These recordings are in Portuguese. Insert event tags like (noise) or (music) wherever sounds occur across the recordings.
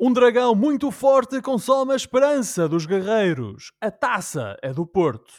Um dragão muito forte consome a esperança dos guerreiros. A taça é do Porto.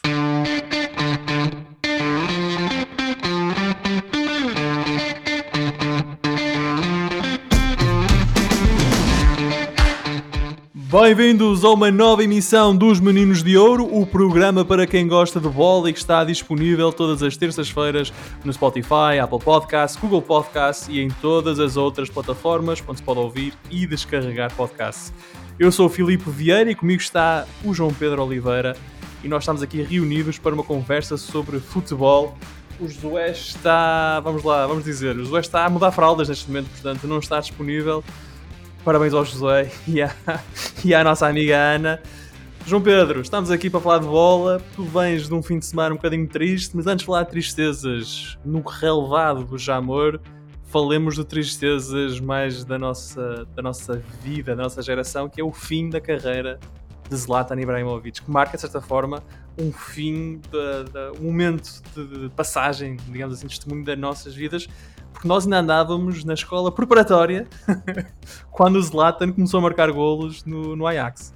Bem-vindos a uma nova emissão dos Meninos de Ouro, o programa para quem gosta de bola e que está disponível todas as terças-feiras no Spotify, Apple Podcasts, Google Podcasts e em todas as outras plataformas onde se pode ouvir e descarregar podcasts. Eu sou o Filipe Vieira e comigo está o João Pedro Oliveira e nós estamos aqui reunidos para uma conversa sobre futebol. O Josué está, vamos lá, vamos dizer, o Josué está a mudar fraldas neste momento, portanto não está disponível Parabéns ao José e à, (laughs) e à nossa amiga Ana. João Pedro, estamos aqui para falar de bola. Tu vens de um fim de semana um bocadinho triste, mas antes de falar de tristezas no relevado do Jamor, falemos de tristezas mais da nossa, da nossa vida, da nossa geração, que é o fim da carreira de Zlatan Ibrahimovic, que marca, de certa forma, um fim, de, um momento de, de passagem, digamos assim, testemunho das nossas vidas, porque nós ainda andávamos na escola preparatória (laughs) quando o Zlatan começou a marcar golos no, no Ajax.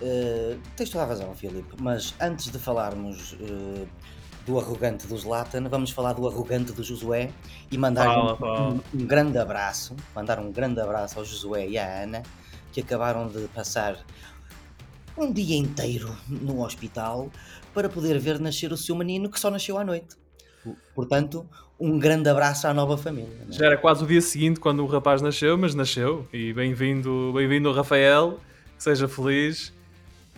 Uh, tens toda a razão, Filipe, mas antes de falarmos uh, do arrogante do Zlatan, vamos falar do arrogante do Josué e mandar fala, um, fala. Um, um, grande abraço, mandar um grande abraço ao Josué e à Ana, que acabaram de passar um dia inteiro no hospital para poder ver nascer o seu menino que só nasceu à noite. Portanto, um grande abraço à nova família. É? Já era quase o dia seguinte quando o rapaz nasceu, mas nasceu. E bem-vindo, bem-vindo Rafael, que seja feliz.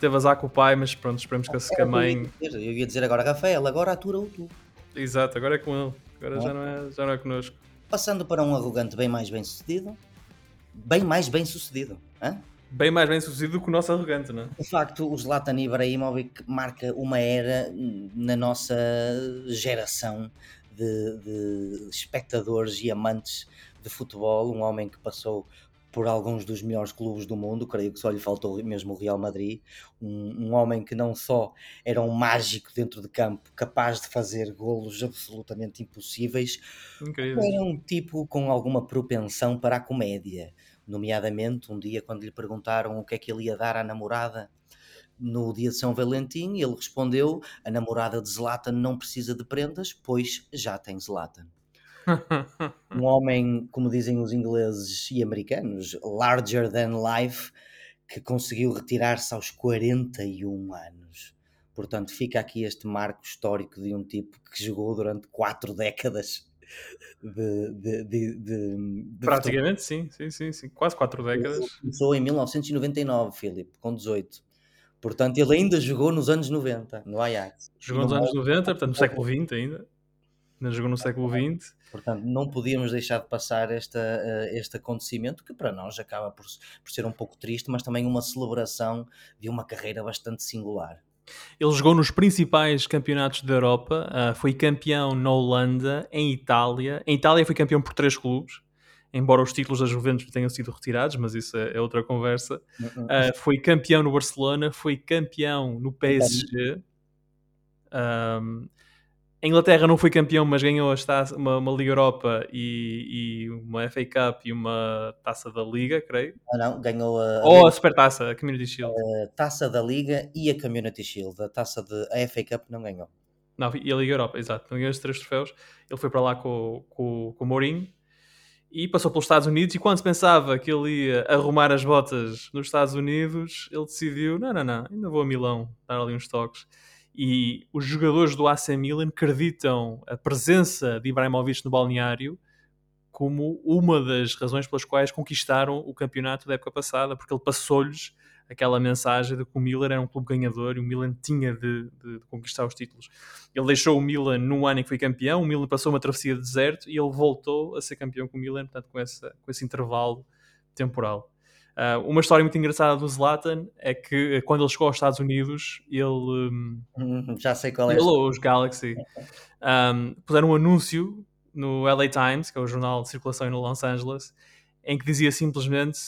Teve azar com o pai, mas pronto, esperemos que, que a mãe. Eu ia dizer agora, Rafael, agora atura-o tu. Exato, agora é com ele. Agora já não, é, já não é connosco. Passando para um arrogante bem mais bem sucedido. Bem mais bem sucedido. Hã? bem mais bem sucedido que o nosso arrogante, não é? De facto, o Zlatan Ibrahimovic marca uma era na nossa geração de, de, espectadores e amantes de futebol, um homem que passou por alguns dos melhores clubes do mundo, creio que só lhe faltou mesmo o Real Madrid, um, um homem que não só era um mágico dentro de campo, capaz de fazer golos absolutamente impossíveis, Incrível. era um tipo com alguma propensão para a comédia nomeadamente um dia quando lhe perguntaram o que é que ele ia dar à namorada no dia de São Valentim, ele respondeu: a namorada de Zlatan não precisa de prendas, pois já tem Zlatan. (laughs) um homem, como dizem os ingleses e americanos, larger than life, que conseguiu retirar-se aos 41 anos. Portanto, fica aqui este marco histórico de um tipo que jogou durante quatro décadas de, de, de, de Praticamente, sim, sim, sim, sim, quase quatro décadas. Começou em 1999, Filipe, com 18. Portanto, ele ainda jogou nos anos 90, no Ajax. Jogou nos anos 90, portanto, no século XX ainda. Ainda jogou no século XX. Portanto, não podíamos deixar de passar esta, uh, este acontecimento, que para nós acaba por, por ser um pouco triste, mas também uma celebração de uma carreira bastante singular. Ele jogou nos principais campeonatos da Europa, uh, foi campeão na Holanda, em Itália. Em Itália foi campeão por três clubes, embora os títulos da Juventus tenham sido retirados, mas isso é, é outra conversa. Uh, foi campeão no Barcelona, foi campeão no PSG. Um, a Inglaterra não foi campeão, mas ganhou uma, uma, Liga Europa e, e, uma FA Cup e uma taça da Liga, creio. Ah, não, ganhou a. Ou a, a Supertaça, a Community Shield. A taça da Liga e a Community Shield. A taça de. A FA Cup não ganhou. Não, e a Liga Europa, exato. Não ganhou esses três troféus. Ele foi para lá com, com, com o Mourinho e passou pelos Estados Unidos. E quando pensava que ele ia arrumar as botas nos Estados Unidos, ele decidiu: não, não, não, ainda vou a Milão dar ali uns toques e os jogadores do AC Milan acreditam a presença de Ibrahimovic no balneário como uma das razões pelas quais conquistaram o campeonato da época passada, porque ele passou-lhes aquela mensagem de que o Milan era um clube ganhador e o Milan tinha de, de, de, conquistar os títulos. Ele deixou o Milan no ano em que foi campeão, o Milan passou uma travessia de deserto e ele voltou a ser campeão com o Milan, portanto, com, essa, com esse intervalo temporal. Uh, uma história muito engraçada do Zlatan é que eh, quando ele chegou aos Estados Unidos, ele. Um, uhum, Já sei qual é. Ele, os Galaxy, um, puseram um anúncio no LA Times, que é o jornal de circulação no Los Angeles, em que dizia simplesmente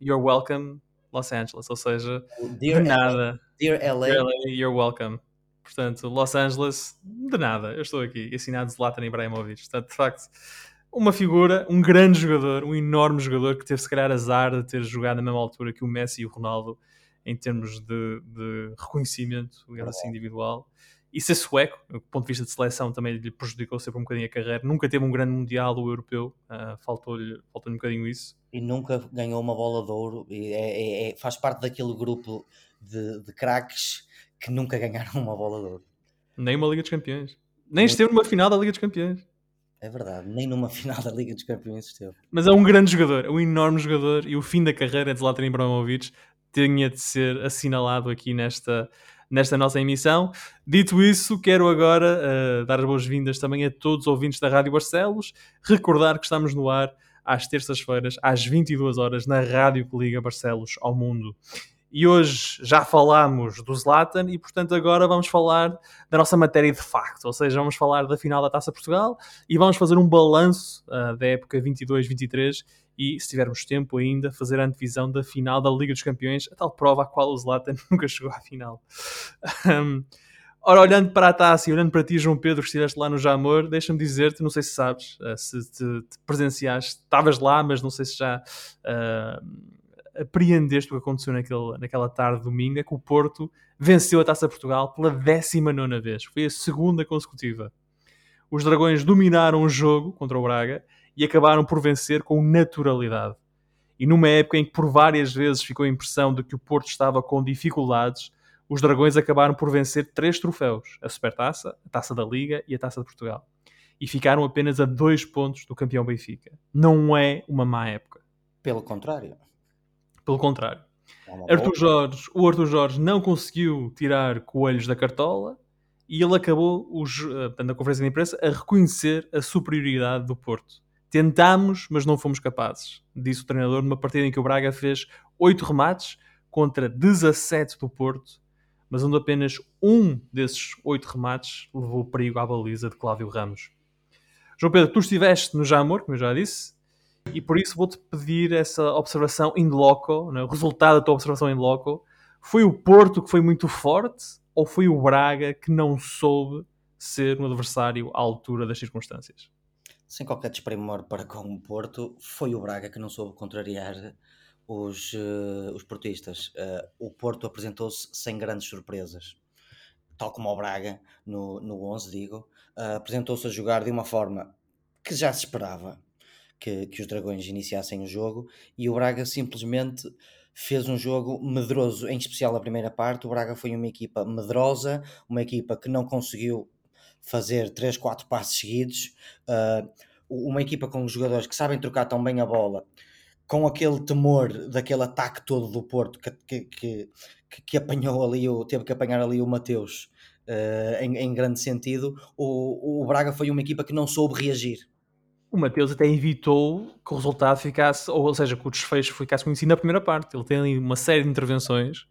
You're welcome, Los Angeles. Ou seja, Dear de nada. Dear LA. Dear LA, you're welcome. Portanto, Los Angeles, de nada, eu estou aqui, assinado Zlatan Ibrahimovic. Portanto, de facto, uma figura, um grande jogador, um enorme jogador que teve se calhar azar de ter jogado na mesma altura que o Messi e o Ronaldo em termos de, de reconhecimento, digamos assim, individual. E ser sueco, do ponto de vista de seleção, também lhe prejudicou sempre um bocadinho a carreira. Nunca teve um grande mundial ou europeu, uh, faltou-lhe faltou um bocadinho isso. E nunca ganhou uma bola de ouro. E é, é, é, faz parte daquele grupo de, de craques que nunca ganharam uma bola de ouro. Nem uma Liga dos Campeões. Nem esteve numa final da Liga dos Campeões. É verdade, nem numa (laughs) final da Liga dos Campeões esteve. Mas é um grande jogador, é um enorme jogador e o fim da carreira de Zlatan Ibrahimovic tinha de ser assinalado aqui nesta, nesta nossa emissão. Dito isso, quero agora uh, dar as boas-vindas também a todos os ouvintes da Rádio Barcelos, recordar que estamos no ar às terças-feiras, às 22 horas, na rádio que liga Barcelos ao mundo. E hoje já falámos do Zlatan e, portanto, agora vamos falar da nossa matéria de facto, ou seja, vamos falar da final da Taça Portugal e vamos fazer um balanço uh, da época 22-23 e, se tivermos tempo ainda, fazer a antevisão da final da Liga dos Campeões, a tal prova a qual o Zlatan (laughs) nunca chegou à final. um, ora, olhando para a taça e olhando para ti, João Pedro, que estiveste lá no Jamor, deixa-me dizer-te, não sei se sabes, uh, se te, te, presenciaste, estavas lá, mas não sei se já... Uh, apreendeste o que aconteceu naquele, naquela tarde de domingo é que o Porto venceu a Taça Portugal pela 19 vez. Foi a segunda consecutiva. Os Dragões dominaram o jogo contra o Braga e acabaram por vencer com naturalidade. E numa época em que por várias vezes ficou a impressão de que o Porto estava com dificuldades, os Dragões acabaram por vencer três troféus: a Supertaça, a Taça da Liga e a Taça de Portugal. E ficaram apenas a dois pontos do campeão Benfica. Não é uma má época. Pelo contrário. Pelo contrário. É Arthur Jorge, o Arthur Jorge não conseguiu tirar coelhos da cartola e ele acabou os, eh, na conferência de imprensa a reconhecer a superioridade do Porto. Tentámos, mas não fomos capazes, disse o treinador numa partida em que o Braga fez 8 remates contra 17 do Porto, mas onde apenas um desses 8 remates levou perigo à baliza de Cláudio Ramos. João Pedro, tu estiveste no Jamor, como eu já disse, e por isso vou-te pedir essa observação in loco, né? o resultado da tua observação in loco. Foi o Porto que foi muito forte ou foi o Braga que não soube ser um adversário à altura das circunstâncias? Sem qualquer desprimor para com o Porto, foi o Braga que não soube contrariar os, uh, os portistas. Uh, o Porto apresentou-se sem grandes surpresas, tal como o Braga no, no 11, digo, uh, apresentou-se a jogar de uma forma que já se esperava, que, que os Dragões iniciassem o jogo e o Braga simplesmente fez um jogo medroso, em especial a primeira parte. O Braga foi uma equipa medrosa, uma equipa que não conseguiu fazer 3, 4 passos seguidos, uh, uma equipa com jogadores que sabem trocar tão bem a bola, com aquele temor daquele ataque todo do Porto que, que, que, que apanhou ali, o, teve que apanhar ali o Mateus uh, em, em, grande sentido. O, o Braga foi uma equipa que não soube reagir o Mateus até evitou que o resultado ficasse, ou seja, que o desfecho ficasse conhecido na primeira parte. Ele tem ali uma série de intervenções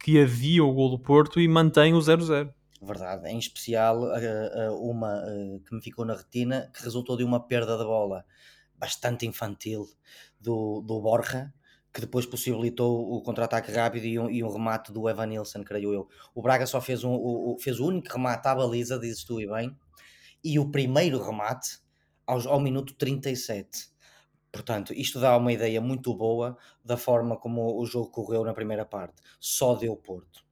que adiam o gol do Porto e mantém o 0-0. Verdade, em especial uma que me ficou na retina, que resultou de uma perda de bola bastante infantil do, do Borja, que depois possibilitou o contra-ataque rápido e um, e um, remate do Evan Nilsson, creio eu. O Braga só fez, um, o, fez o único remate à baliza, dizes tu e bem, e o primeiro remate aos, ao minuto 37. Portanto, isto dá uma ideia muito boa da forma como o jogo correu na primeira parte. Só deu Porto.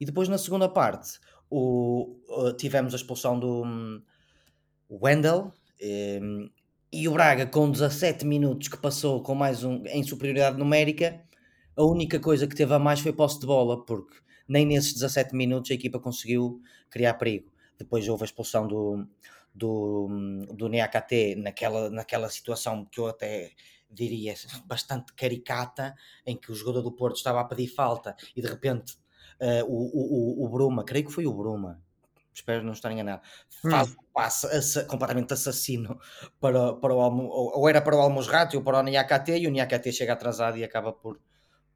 E depois na segunda parte o, tivemos a expulsão do um, Wendel um, e o Braga com 17 minutos que passou com mais um em superioridade numérica. A única coisa que teve a mais foi posse de bola, porque nem nesses 17 minutos a equipa conseguiu criar perigo. Depois houve a expulsão do, do, do NEAKT naquela, naquela situação que eu até diria bastante caricata, em que o jogador do Porto estava a pedir falta e de repente uh, o, o, o Bruma, creio que foi o Bruma, espero não estar enganado, faz um passe completamente assassino para, para o Almo, ou era para o Almosrato ou para o NIAKT e o NIAKT chega atrasado e acaba por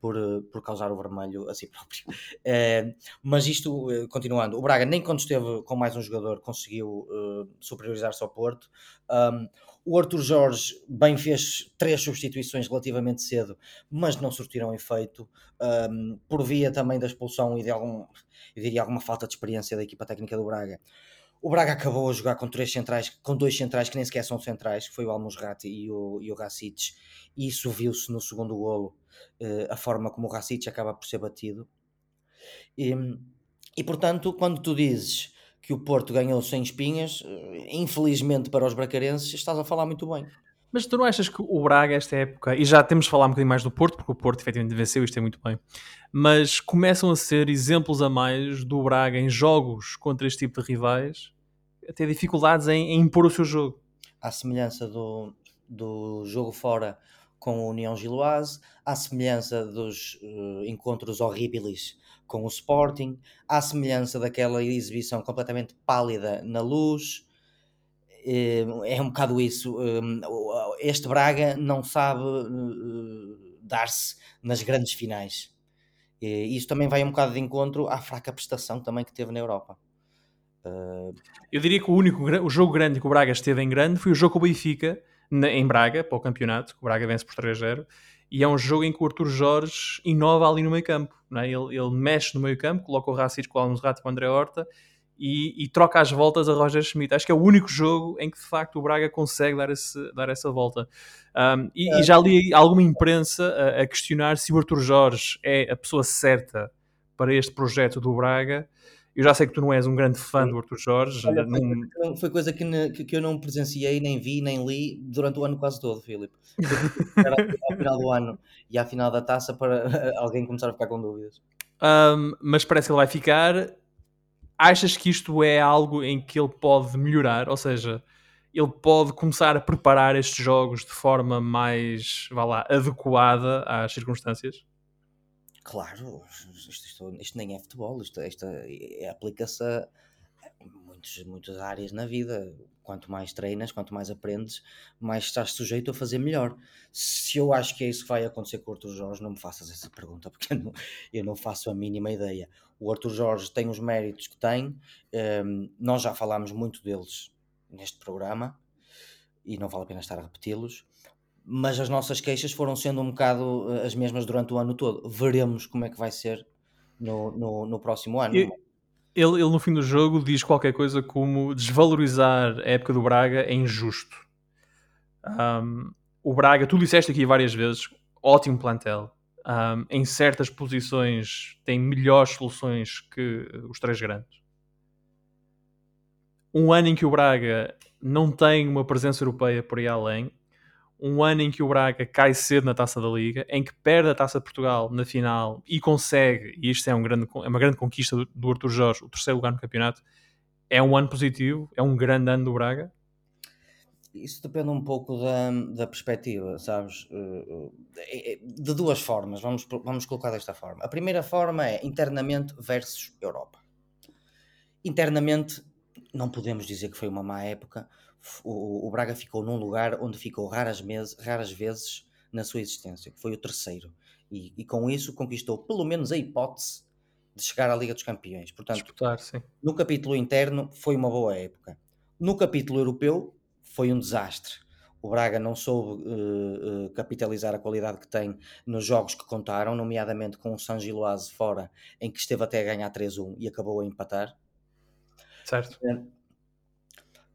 por, eh, por causar o vermelho a si (laughs) próprio. É, mas isto, continuando, o Braga nem quando esteve com mais um jogador conseguiu uh, superiorizar-se ao Porto. Um, o Arthur Jorge bem fez três substituições relativamente cedo, mas não surtiram efeito, um, por via também da expulsão e de algum, eu diria alguma falta de experiência da equipa técnica do Braga. O Braga acabou a jogar com três centrais, com dois centrais que nem sequer são centrais, que foi o Almusrati e o, e o e isso viu-se no segundo golo, uh, a forma como o Racic acaba por ser batido. E, e portanto, quando tu dizes que o Porto ganhou sem espinhas, eh, infelizmente para os bracarenses, estás a falar muito bem. Mas tu não achas que o Braga, esta época, e já temos de falar um bocadinho mais do Porto, porque o Porto efetivamente venceu isto é muito bem, mas começam a ser exemplos a mais do Braga em jogos contra este tipo de rivais, a ter dificuldades em, em impor o seu jogo. À semelhança do, do jogo fora com a União Giloase, à semelhança dos uh, encontros horríveis com o Sporting, à semelhança daquela exibição completamente pálida na luz, eh, é um bocado isso. Eh, este Braga não sabe eh, dar-se nas grandes finais. Isso também vai um bocado de encontro à fraca prestação também que teve na Europa. Eu diria que o único o jogo grande que o Braga esteve em grande foi o jogo com o Benfica em Braga, para o campeonato, que o Braga vence por 3-0 e é um jogo em que o Arthur Jorge inova ali no meio campo. Não é? ele, ele mexe no meio campo, coloca o Racic com o Almozrato com o André Horta e, e, troca as voltas a Roger Schmidt. Acho que é o único jogo em que de facto o Braga consegue dar, esse, dar essa volta. Um, e, é. e, já li alguma imprensa a, a, questionar se o Arthur Jorge é a pessoa certa para este projeto do Braga. Eu já sei que tu não és um grande fã do Arthur Jorge. Olha. Foi coisa que, que, eu não presenciei, nem vi, nem li durante o ano quase todo, Filipe. Era ao final do ano e à final da taça para (laughs) alguém começar a ficar com dúvidas. Um, mas parece que ele vai ficar achas que isto é algo em que ele pode melhorar? Ou seja, ele pode começar a preparar estes jogos de forma mais, vá lá, adequada às circunstâncias? Claro, isto, isto, isto nem é futebol, isto, isto é, aplica-se a muitos, muitas áreas na vida. Quanto mais treinas, quanto mais aprendes, mais estás sujeito a fazer melhor. Se eu acho que é isso que vai acontecer com o Arthur Jorge, não me faças essa pergunta, porque eu não, eu não faço a mínima ideia. O Arthur Jorge tem os méritos que tem, um, nós já falámos muito deles neste programa e não vale a pena estar a repeti-los, mas as nossas queixas foram sendo um bocado eh, as mesmas durante o ano todo. Veremos como é que vai ser no, no, no próximo ano. E ele, ele no fim do jogo diz qualquer coisa como desvalorizar a época do Braga é injusto. Um, o Braga, tu disseste aqui várias vezes, ótimo plantel. Um, em certas posições tem melhores soluções que os três grandes. Um ano em que o Braga não tem uma presença europeia por aí além, um ano em que o Braga cai cedo na Taça da Liga, em que perde a Taça de Portugal na final e consegue, e isto é, um grande, é uma grande conquista do, do Arthur Jorge, o terceiro lugar no campeonato, é um ano positivo, é um grande ano do Braga? Isso depende um pouco da, da perspectiva, sabes? Eh, eh, de duas formas, vamos, vamos colocar desta forma. A primeira forma é internamente versus Europa. Internamente, não podemos dizer que foi uma má época, o, o Braga ficou num lugar onde ficou raras, meses, raras vezes na sua existência, que foi o terceiro. E, e, com isso conquistou pelo menos a hipótese de chegar à Liga dos Campeões. Portanto, Disputar, no capítulo interno foi uma boa época. No capítulo europeu foi um desastre. O Braga não soube uh, uh, capitalizar a qualidade que tem nos jogos que contaram, nomeadamente com o San Giloase fora, em que esteve até a ganhar 3-1 e acabou a empatar. Certo.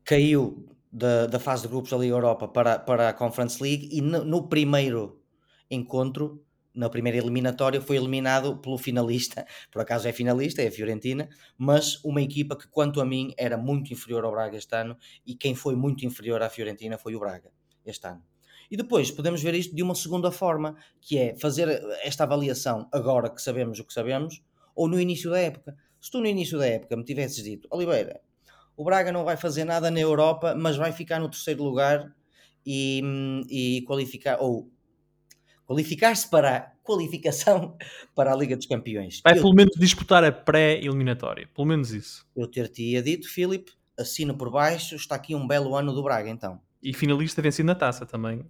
Caiu da, da fase de grupos da Liga Europa para, para a Conference League e no, no primeiro encontro, na primeira eliminatória, foi eliminado pelo finalista, por acaso é finalista, é a Fiorentina, mas uma equipa que, quanto a mim, era muito inferior ao Braga este ano e quem foi muito inferior à Fiorentina foi o Braga este ano. E depois podemos ver isto de uma segunda forma, que é fazer esta avaliação agora que sabemos o que sabemos, ou no início da época. Se tu no início da época me tivesses dito, Oliveira, o Braga não vai fazer nada na Europa, mas vai ficar no terceiro lugar e, e qualificar ou qualificar-se para a qualificação (laughs) para a Liga dos Campeões. Vai eu, pelo menos disputar a pré-eliminatória, pelo menos isso. Eu ter-te-ia dito, Filipe, assino por baixo, está aqui um belo ano do Braga então. E finalista vencido na taça também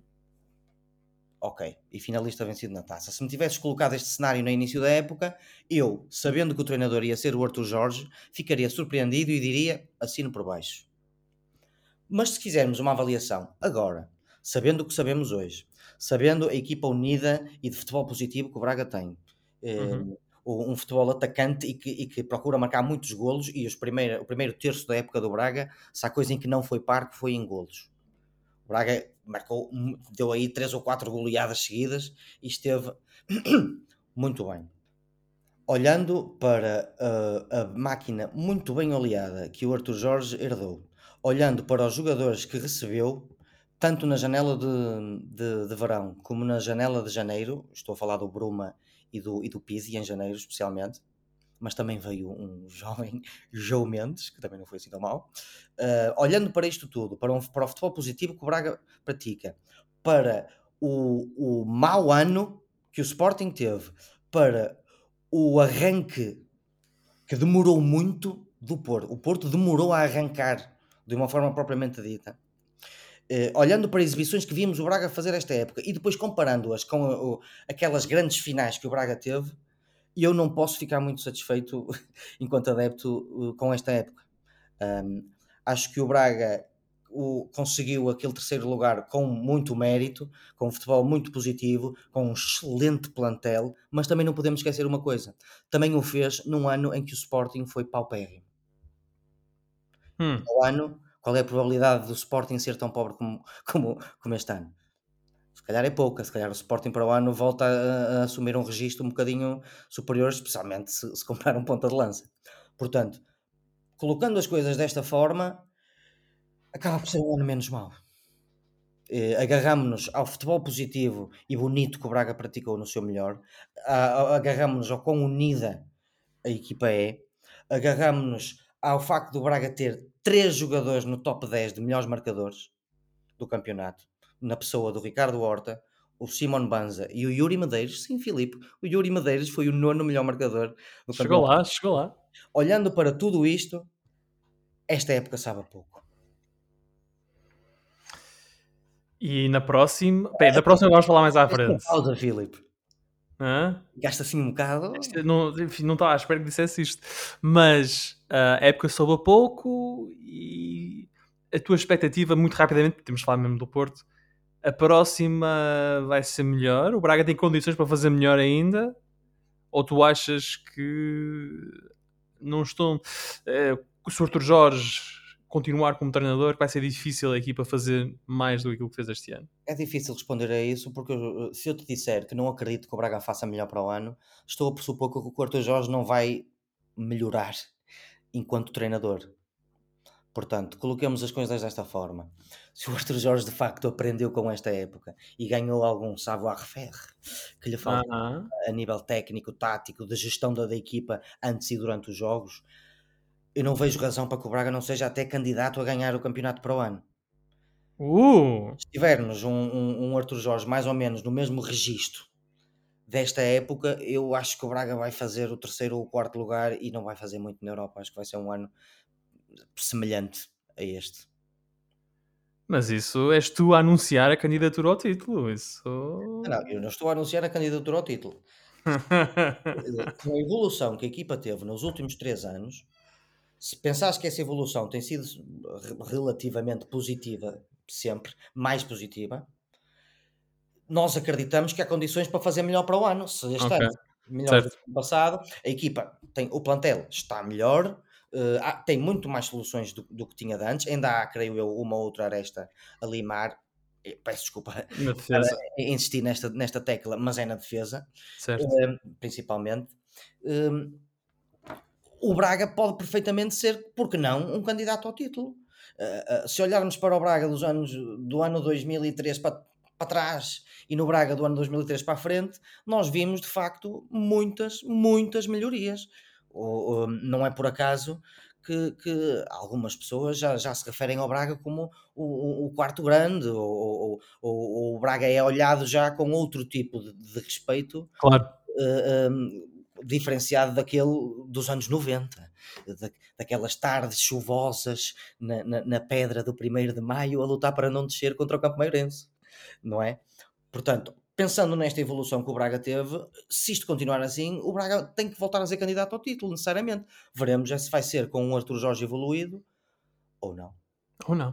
ok, e finalista vencido na taça. Se me tivesses colocado este cenário no início da época, eu, sabendo que o treinador ia ser o Arthur Jorge, ficaria surpreendido e diria assino por baixo. Mas se quisermos uma avaliação agora, sabendo o que sabemos hoje, sabendo a equipa unida e de futebol positivo que o Braga tem, eh, uhum. um futebol atacante e que, e que, procura marcar muitos golos e os primeiro, o primeiro terço da época do Braga, se há coisa em que não foi parco foi em golos. O Braga marcou, deu aí três ou quatro goleadas seguidas e esteve (clears throat) muito bem. Olhando para a, a máquina muito bem oleada que o Arthur Jorge herdou, olhando para os jogadores que recebeu, tanto na janela de, de, de, verão como na janela de janeiro, estou a falar do Bruma e do, e do Pizzi em janeiro especialmente, mas também veio um (laughs) jovem João Mendes, que também não foi assim tão mal. Uh, olhando para isto tudo, para, um, para o futebol positivo que o Braga pratica, para o, o mau ano que o Sporting teve, para o arranque que demorou muito do Porto. O Porto demorou a arrancar de uma forma propriamente dita. Uh, olhando para exibições que vimos o Braga fazer esta época e depois comparando-as com uh, aquelas grandes finais que o Braga teve, eu não posso ficar muito satisfeito (laughs) enquanto adepto uh, com esta época. Um, acho que o Braga o, conseguiu aquele terceiro lugar com muito mérito, com um futebol muito positivo, com um excelente plantel, mas também não podemos esquecer uma coisa: também o fez num ano em que o Sporting foi paupérrimo. Hum. Ano, qual é a probabilidade do Sporting ser tão pobre como, (laughs) como, como este ano? Se calhar é pouca, se calhar o Sporting para o ano volta a, a assumir um registro um bocadinho superior, especialmente se, se comprar um ponta de lança. Portanto, colocando as coisas desta forma, acaba por ser um ano menos mau. Eh, agarramos-nos ao futebol positivo e bonito que o Braga praticou no seu melhor, agarramos-nos ao quão unida a equipa é, agarramos-nos ao facto do Braga ter três jogadores no top 10 de melhores marcadores do campeonato, na pessoa do Ricardo Horta, o Simon Banza e o Yuri Medeiros. Sim, Filipe, o Yuri Medeiros foi o nono melhor marcador do chegou campeonato. Lá, chegou lá. Olhando para tudo isto, esta época sabe pouco. E na próxima. Bem, da próxima vamos falar mais à frente. Pausa, Filipe. Hã? Gasta assim um bocado. Não, enfim, não estava à espera que dissesse isto. Mas a época soube a pouco e a tua expectativa, muito rapidamente, temos de falar mesmo do Porto, a próxima vai ser melhor? O Braga tem condições para fazer melhor ainda? Ou tu achas que não estão. Uh, o Arthur Jorge continuar como treinador, vai ser difícil a equipa fazer mais do que o que fez este ano? É difícil responder a isso, porque se eu te disser que não acredito que o Braga faça melhor para o ano, estou a pressupor que o Arthur Jorge não vai melhorar enquanto treinador. Portanto, coloquemos as coisas desta forma. Se o Arthur Jorge de facto aprendeu com esta época e ganhou algum savoir-faire que lhe falta uh -huh. a nível técnico, tático, de gestão da, da, equipa antes e durante os jogos, eu não vejo razão para que o Braga não seja até candidato a ganhar o campeonato para o ano. Uh. Se tivermos um, um, um Arthur Jorge mais ou menos no mesmo registro desta época, eu acho que o Braga vai fazer o terceiro ou o quarto lugar e não vai fazer muito na Europa. Acho que vai ser um ano semelhante a este. Mas isso és tu a anunciar a candidatura ao título. Isso... Não, eu não estou a anunciar a candidatura ao título. (laughs) Com a evolução que a equipa teve nos últimos três anos, se pensares que essa evolução tem sido relativamente positiva, sempre mais positiva, nós acreditamos que há condições para fazer melhor para o ano. Se este okay. ano melhor certo. do que ano passado, a equipa tem o plantel está melhor, uh, tem muito mais soluções do, do, que tinha de antes. Ainda há, creio eu, uma outra aresta a limar. Peço desculpa (laughs) insistir nesta, nesta tecla, mas é na defesa, uh, principalmente. Uh, o Braga pode perfeitamente ser, porque não, um candidato ao título. se olharmos para o Braga dos anos, do ano 2003 para, para trás e no Braga do ano 2003 para a frente, nós vimos de facto muitas, muitas melhorias. Ou, ou, não é por acaso que, que, algumas pessoas já, já se referem ao Braga como o, o quarto grande, ou, ou, o Braga é olhado já com outro tipo de, de respeito. Claro. Uh, um, diferenciado daquele dos anos 90, da, daquelas tardes chuvosas na, na, na, pedra do 1 de maio a lutar para não descer contra o Campo Mairense não é? Portanto, pensando nesta evolução que o Braga teve, se isto continuar assim, o Braga tem que voltar a ser candidato ao título, necessariamente. Veremos é se vai ser com um Arthur Jorge evoluído ou não. Ou não.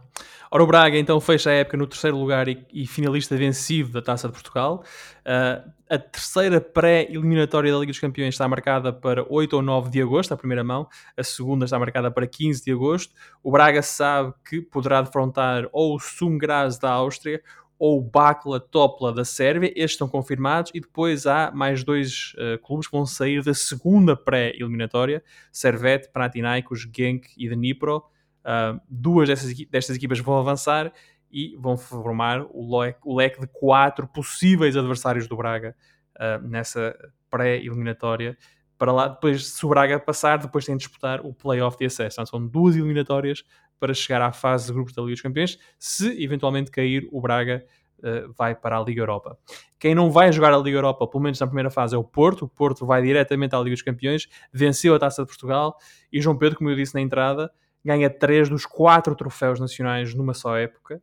Ora, o Braga então fecha a época no terceiro lugar e, e finalista vencido da Taça de Portugal. Uh, a terceira pré-eliminatória da Liga dos Campeões está marcada para 8 ou 9 de agosto, a primeira mão. A segunda está marcada para 15 de agosto. O Braga sabe que poderá defrontar ou o Sum Graz da Áustria ou o Bakla Topla da Sérvia. Estes estão confirmados. E depois há mais dois uh, clubes que vão sair da segunda pré-eliminatória. Servette, Panathinaikos, Genk e Dnipro. Uh, duas dessas, destas equipas vão avançar e vão formar o leque, o leque de quatro possíveis adversários do Braga uh, nessa pré-eliminatória. Para lá, depois, se o Braga passar, depois tem de disputar o playoff de acesso. Então, são duas eliminatórias para chegar à fase de grupos da Liga dos Campeões. Se eventualmente cair, o Braga uh, vai para a Liga Europa. Quem não vai jogar a Liga Europa, pelo menos na primeira fase, é o Porto. O Porto vai diretamente à Liga dos Campeões, venceu a Taça de Portugal e João Pedro, como eu disse na entrada, ganha três dos quatro troféus nacionais numa só época.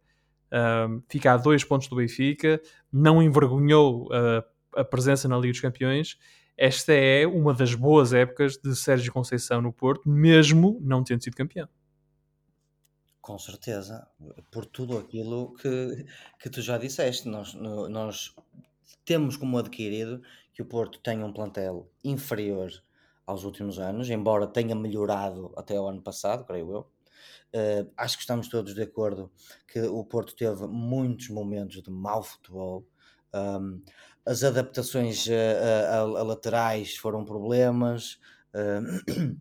Uh, fica a dois pontos do Benfica, não envergonhou uh, a presença na Liga dos Campeões. Esta é uma das boas épocas de Sérgio Conceição no Porto, mesmo não tendo sido campeão. Com certeza, por tudo aquilo que, que tu já disseste, nós, nós temos como adquirido que o Porto tenha um plantel inferior aos últimos anos, embora tenha melhorado até o ano passado, creio eu. Uh, acho que estamos todos de acordo que o Porto teve muitos momentos de mau futebol. Um, as adaptações a, a, a, laterais foram problemas. Uh,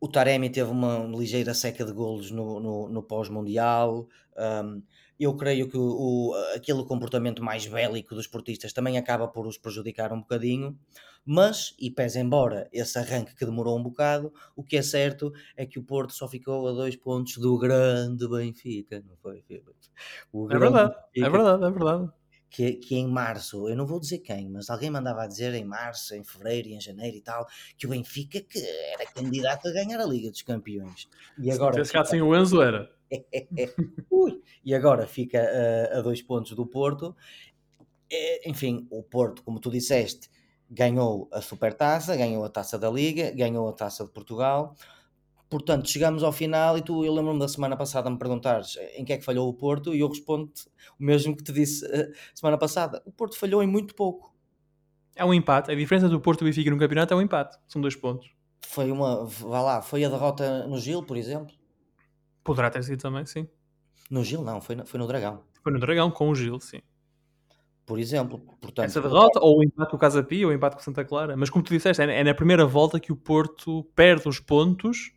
o Taremi teve uma ligeira seca de golos no, no, no pós-mundial. Um, eu creio que o, aquele comportamento mais bélico dos portistas também acaba por os prejudicar um bocadinho, mas, e pese embora esse arranque que demorou um bocado, o que é certo é que o Porto só ficou a dois pontos do grande Benfica, não foi? é verdade, é Benfica, é verdade, é verdade. Que, que em março, eu não vou dizer quem, mas alguém mandava a dizer em março, em fevereiro e em janeiro e tal, que o Benfica que era candidato a ganhar a Liga dos Campeões. E agora, Se tivesse ficado sem o Enzo, era. (laughs) Ui, e agora fica uh, a dois pontos do Porto. enfim, o Porto, como tu disseste, ganhou a Supertaça, ganhou a Taça da Liga, ganhou a Taça de Portugal. Portanto, chegamos ao final e tu, eu lembro-me da semana passada me perguntares em que é que falhou o Porto e eu respondo o mesmo que te disse uh, semana passada. O Porto falhou em muito pouco. É um empate. A diferença do Porto e Benfica no campeonato é um empate. São dois pontos. Foi uma, vá lá, foi a derrota no Gil, por exemplo. Poderá ter sido também, sim. No Gil, não, foi no, foi no Dragão. Foi no Dragão com o Gil, sim. Por exemplo, portanto, essa derrota, ou o empate com o Casa Pia, ou o empate com o Santa Clara. Mas como tu disseste, é, é na primeira volta que o Porto perde os pontos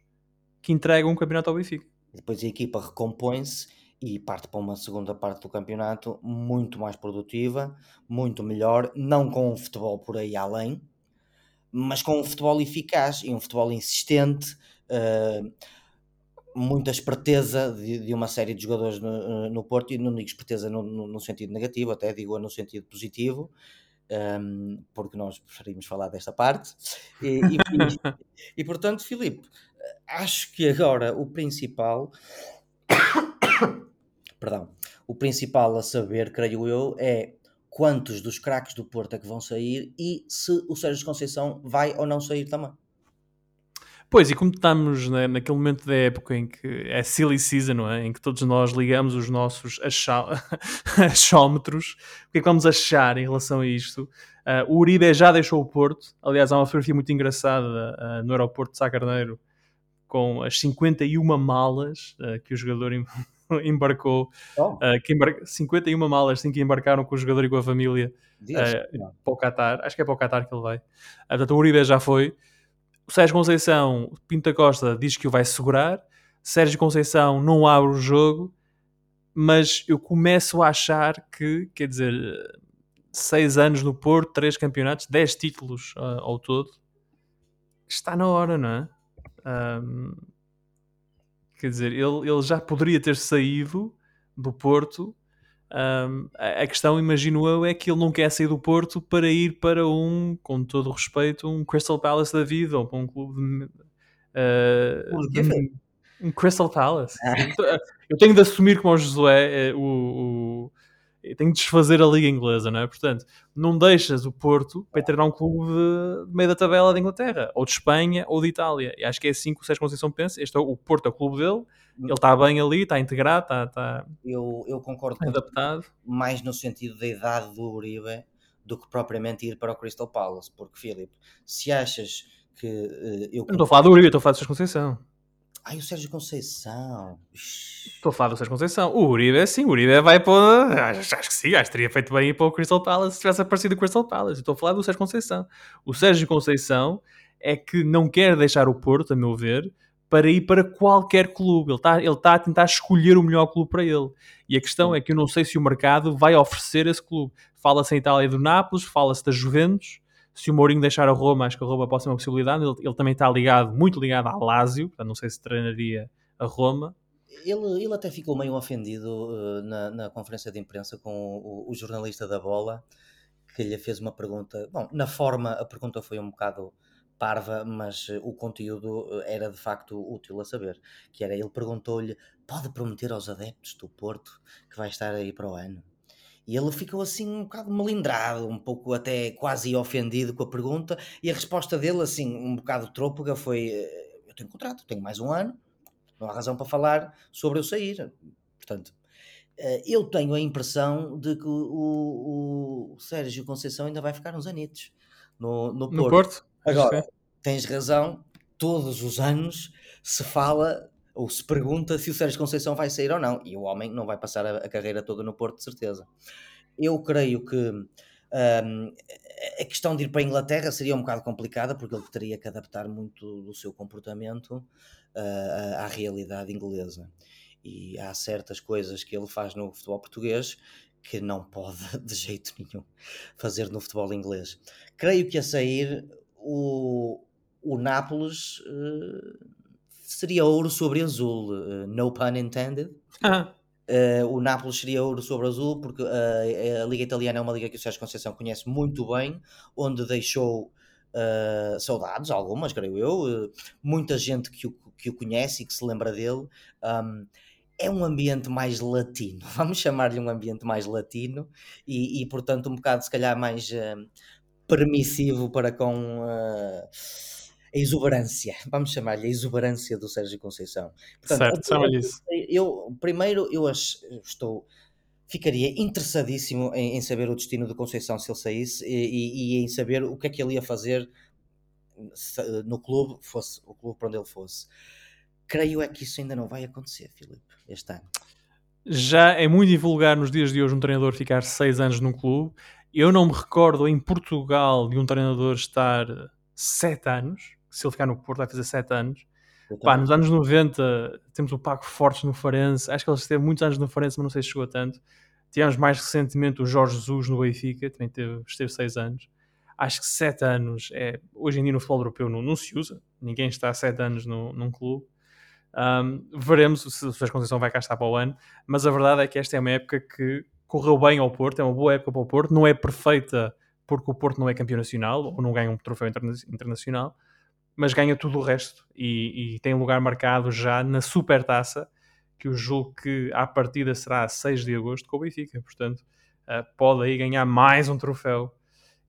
que entregam um campeonato ao Benfica. Depois a equipa recompõe-se e parte para uma segunda parte do campeonato muito mais produtiva, muito melhor, não com um futebol por aí além, mas com um futebol eficaz e um futebol insistente. Uh, muita esperteza de, de, uma série de jogadores no, no Porto, e não digo esperteza no, no, no sentido negativo, até digo no sentido positivo, um, porque nós preferimos falar desta parte. E, e, e, e, portanto, Filipe, acho que agora o principal. (coughs) Perdão. O principal a saber, creio eu, é quantos dos craques do Porto é que vão sair e se o Sérgio Conceição vai ou não sair também. Pois, e como estamos né, naquele momento da época em que é silly season, não é? Em que todos nós ligamos os nossos (laughs) achómetros, o que é que vamos achar em relação a isto? Uh, o Uribe já deixou o Porto, aliás, há uma fotografia muito engraçada uh, no aeroporto de Sá Carneiro com as 51 malas uh, que o jogador (laughs) embarcou, oh. que embar 51 malas assim, que embarcaram com o jogador e com a família para o Qatar, acho que é para o Qatar que ele vai. portanto, o Uribe já foi. O Sérgio Conceição, Pinta Costa, diz que o vai segurar. Sérgio Conceição não abre o jogo, mas eu começo a achar que, quer dizer, seis anos no Porto, três campeonatos, dez títulos uh, ao todo, está na hora, não é? Um, quer dizer, ele, ele já poderia ter saído do Porto um, a questão, imagino eu, é que ele não quer sair do Porto para ir para um, com todo o respeito, um Crystal Palace da vida ou para um clube de, uh, de, um Crystal Palace. Ah. Eu tenho de assumir como o Josué, eh, o, tem que desfazer a Liga Inglesa, não é? Portanto, não deixas o Porto para treinar um clube de, meio da tabela de Inglaterra, ou de Espanha, ou de Itália. E acho que é assim que o Sérgio Conceição pensa. Este é o, Porto é o clube dele, ele está bem ali, está integrado, está, está Eu, eu concordo com adaptado. mais no sentido da idade do Uribe do que propriamente ir para o Crystal Palace, porque Filipe, se achas que eu Eu não estou a falar do Uribe, estou a falar do Sérgio Conceição. Ai, o Sérgio Conceição. Estou a falar do Sérgio Conceição. O Uribe é sim, o Uribe vai para. Acho, acho que sim, acho que teria feito bem ir para o Crystal Palace se tivesse aparecido o Crystal Palace. Estou a falar do Sérgio Conceição. O Sérgio Conceição é que não quer deixar o Porto, a meu ver, para ir para qualquer clube. Ele está ele tá a tentar escolher o melhor clube para ele. E a questão é que eu não sei se o mercado vai oferecer esse clube. Fala-se em Itália do Nápoles, fala-se da Juventus. Se o Mourinho deixar a Roma, acho que a Roma pode ser uma possibilidade. Ele, ele também está ligado, muito ligado à Lazio, não sei se treinaria a Roma. Ele, ele até ficou meio ofendido eh, na, na conferência de imprensa com o, o jornalista da bola que lhe fez uma pergunta. Bom, na forma a pergunta foi um bocado parva, mas eh, o conteúdo eh, era de facto útil a saber. Que era, ele perguntou-lhe, pode prometer aos adeptos do Porto que vai estar aí para o ano? E ele ficou assim um bocado melindrado, um pouco até quase ofendido com a pergunta, e a resposta dele, assim, um bocado trôpega, foi: eh, Eu tenho contrato, tenho mais um ano, não há razão para falar sobre eu sair. Portanto, eh, eu tenho a impressão de que o, o Sérgio Conceição ainda vai ficar uns anitos no, no Porto. No Porto? Agora, tens razão, todos os anos se fala ou se pergunta se o Sérgio Conceição vai sair ou não. E o homem não vai passar a, a carreira toda no Porto, de certeza. Eu creio que hum, a questão de ir para a Inglaterra seria um bocado complicada, porque ele teria que adaptar muito do seu comportamento ah, à realidade inglesa. E há certas coisas que ele faz no futebol português que não pode (laughs) de jeito nenhum fazer no futebol inglês. Creio que a sair o, o Nápoles eh, seria ouro sobre azul, eh, no pun intended. Ah, Eh, o Nápoles seria ouro sobre azul porque eh, a Liga Italiana é uma liga que o Sérgio Conceição conhece muito bem, onde deixou eh, saudades, algumas, creio eu, muita gente que o, que o conhece e que se lembra dele. Um, é um ambiente mais latino, (laughs) vamos chamar-lhe um ambiente mais latino e, e, portanto um bocado se calhar mais permissivo para com a exuberância, vamos chamar-lhe a exuberância do Sérgio Conceição. Portanto, certo, chama-lhe isso. eu primeiro eu estou ficaria interessadíssimo em, em saber o destino do Conceição se ele saísse e, e- e em saber o que é que ele ia fazer no clube, fosse o clube para onde ele fosse. Creio é que isso ainda não vai acontecer, Filipe, este ano. Já é muito divulgar nos dias de hoje um treinador ficar seis anos num clube. Eu não me recordo em Portugal de um treinador estar sete anos. Se ele ficar no Porto, vai fazer sete anos. Eu Pá, nos anos 90 temos o Paco Fortes no Farense. Acho que ele esteve muitos anos no Farense, mas não sei se chegou a tanto. Tivemos mais recentemente o Jorge Jesus no Benfica, também teve, esteve seis anos. Acho que sete anos é. Hoje em dia no futebol europeu não, não se usa. Ninguém está há sete anos no, num clube. Um, veremos se se o Sérgio Conceição vai cá estar para o ano, mas a verdade é que esta é uma época que correu bem ao Porto, é uma boa época para o Porto, não é perfeita porque o Porto não é campeão nacional ou não ganha um troféu interna- internacional, mas ganha tudo o resto e, e tem lugar marcado já na Supertaça, que eu julgo que à partida será a 6 de agosto com o Benfica, portanto uh, pode aí ganhar mais um troféu